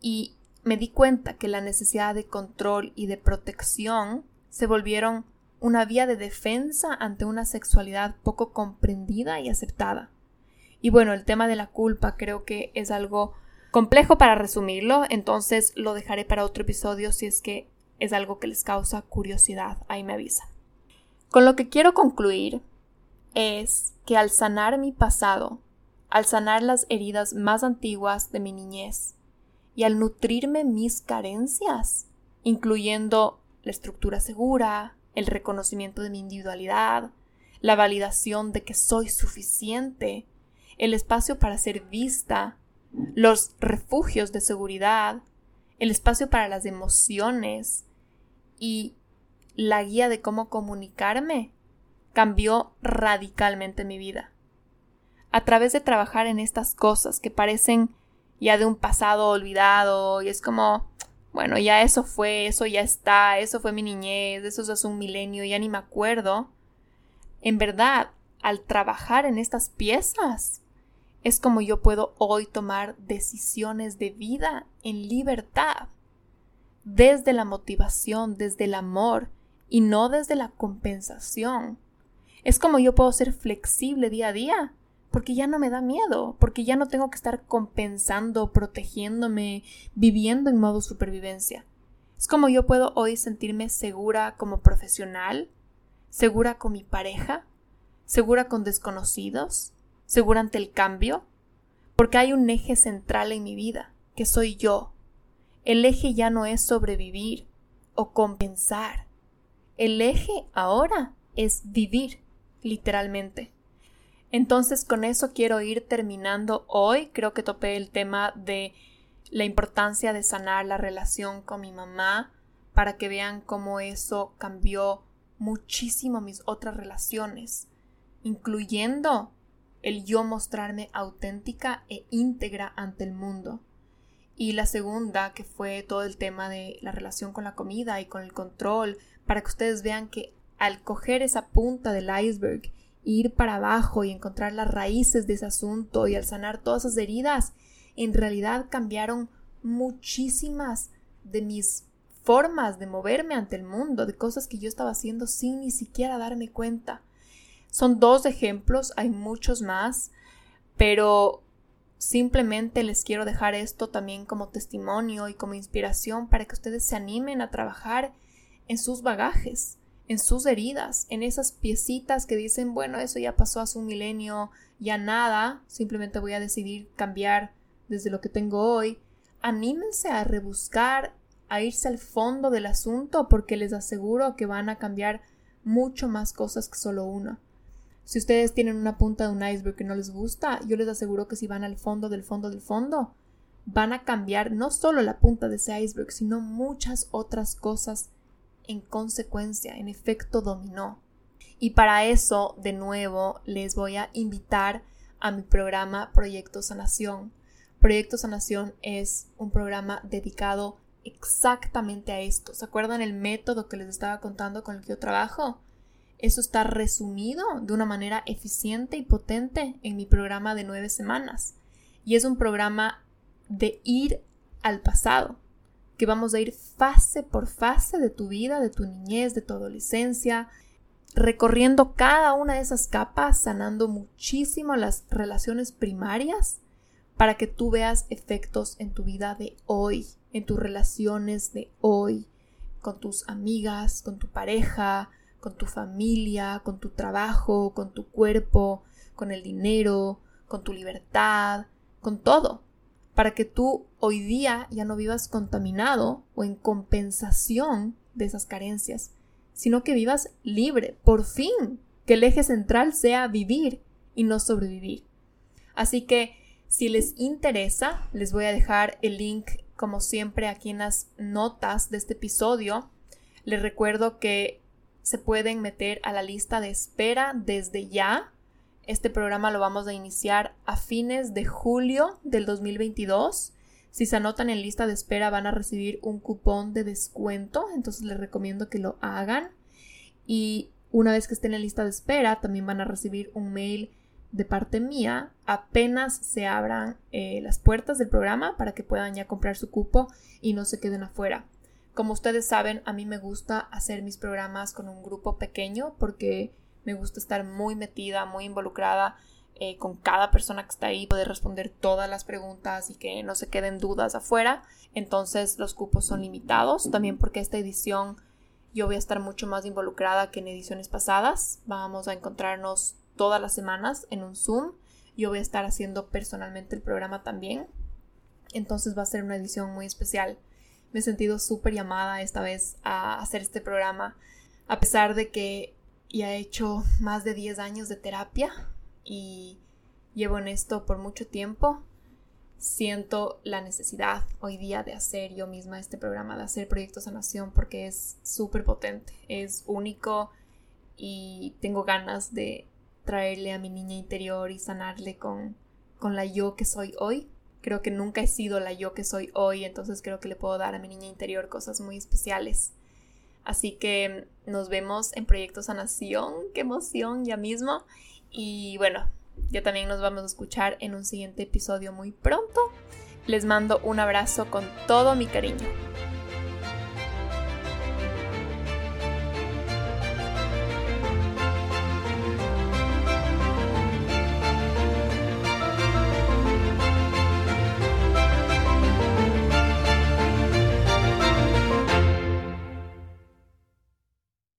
y me di cuenta que la necesidad de control y de protección se volvieron una vía de defensa ante una sexualidad poco comprendida y aceptada. Y bueno, el tema de la culpa creo que es algo complejo para resumirlo, entonces lo dejaré para otro episodio si es que es algo que les causa curiosidad, ahí me avisan. Con lo que quiero concluir es que al sanar mi pasado, al sanar las heridas más antiguas de mi niñez y al nutrirme mis carencias, incluyendo la estructura segura, el reconocimiento de mi individualidad, la validación de que soy suficiente, el espacio para ser vista, los refugios de seguridad, el espacio para las emociones y la guía de cómo comunicarme cambió radicalmente mi vida. A través de trabajar en estas cosas que parecen ya de un pasado olvidado y es como, bueno, ya eso fue, eso ya está, eso fue mi niñez, eso es un milenio, ya ni me acuerdo. En verdad, al trabajar en estas piezas, es como yo puedo hoy tomar decisiones de vida en libertad, desde la motivación, desde el amor y no desde la compensación. Es como yo puedo ser flexible día a día, porque ya no me da miedo, porque ya no tengo que estar compensando, protegiéndome, viviendo en modo supervivencia. Es como yo puedo hoy sentirme segura como profesional, segura con mi pareja, segura con desconocidos, segura ante el cambio, porque hay un eje central en mi vida, que soy yo. El eje ya no es sobrevivir o compensar. El eje ahora es vivir, literalmente. Entonces con eso quiero ir terminando hoy. Creo que topé el tema de la importancia de sanar la relación con mi mamá para que vean cómo eso cambió muchísimo mis otras relaciones, incluyendo el yo mostrarme auténtica e íntegra ante el mundo. Y la segunda, que fue todo el tema de la relación con la comida y con el control, para que ustedes vean que al coger esa punta del iceberg, ir para abajo y encontrar las raíces de ese asunto y al sanar todas esas heridas, en realidad cambiaron muchísimas de mis formas de moverme ante el mundo, de cosas que yo estaba haciendo sin ni siquiera darme cuenta. Son dos ejemplos, hay muchos más, pero simplemente les quiero dejar esto también como testimonio y como inspiración para que ustedes se animen a trabajar en sus bagajes, en sus heridas, en esas piecitas que dicen, bueno, eso ya pasó hace un milenio, ya nada, simplemente voy a decidir cambiar desde lo que tengo hoy. Anímense a rebuscar, a irse al fondo del asunto porque les aseguro que van a cambiar mucho más cosas que solo una. Si ustedes tienen una punta de un iceberg que no les gusta, yo les aseguro que si van al fondo del fondo del fondo, van a cambiar no solo la punta de ese iceberg, sino muchas otras cosas en consecuencia, en efecto dominó. Y para eso, de nuevo, les voy a invitar a mi programa Proyecto Sanación. Proyecto Sanación es un programa dedicado exactamente a esto. ¿Se acuerdan el método que les estaba contando con el que yo trabajo? Eso está resumido de una manera eficiente y potente en mi programa de nueve semanas. Y es un programa de ir al pasado, que vamos a ir fase por fase de tu vida, de tu niñez, de tu adolescencia, recorriendo cada una de esas capas, sanando muchísimo las relaciones primarias para que tú veas efectos en tu vida de hoy, en tus relaciones de hoy, con tus amigas, con tu pareja, con tu familia, con tu trabajo, con tu cuerpo, con el dinero, con tu libertad, con todo, para que tú hoy día ya no vivas contaminado o en compensación de esas carencias, sino que vivas libre, por fin, que el eje central sea vivir y no sobrevivir. Así que si les interesa, les voy a dejar el link como siempre aquí en las notas de este episodio. Les recuerdo que se pueden meter a la lista de espera desde ya. Este programa lo vamos a iniciar a fines de julio del 2022. Si se anotan en lista de espera van a recibir un cupón de descuento, entonces les recomiendo que lo hagan. Y una vez que estén en lista de espera, también van a recibir un mail de parte mía apenas se abran eh, las puertas del programa para que puedan ya comprar su cupo y no se queden afuera. Como ustedes saben, a mí me gusta hacer mis programas con un grupo pequeño porque me gusta estar muy metida, muy involucrada eh, con cada persona que está ahí, poder responder todas las preguntas y que no se queden dudas afuera. Entonces los cupos son limitados, también porque esta edición yo voy a estar mucho más involucrada que en ediciones pasadas. Vamos a encontrarnos todas las semanas en un Zoom. Yo voy a estar haciendo personalmente el programa también. Entonces va a ser una edición muy especial. Me he sentido súper llamada esta vez a hacer este programa, a pesar de que ya he hecho más de 10 años de terapia y llevo en esto por mucho tiempo. Siento la necesidad hoy día de hacer yo misma este programa, de hacer Proyecto Sanación, porque es súper potente, es único y tengo ganas de traerle a mi niña interior y sanarle con, con la yo que soy hoy. Creo que nunca he sido la yo que soy hoy, entonces creo que le puedo dar a mi niña interior cosas muy especiales. Así que nos vemos en Proyecto Sanación, qué emoción ya mismo. Y bueno, ya también nos vamos a escuchar en un siguiente episodio muy pronto. Les mando un abrazo con todo mi cariño.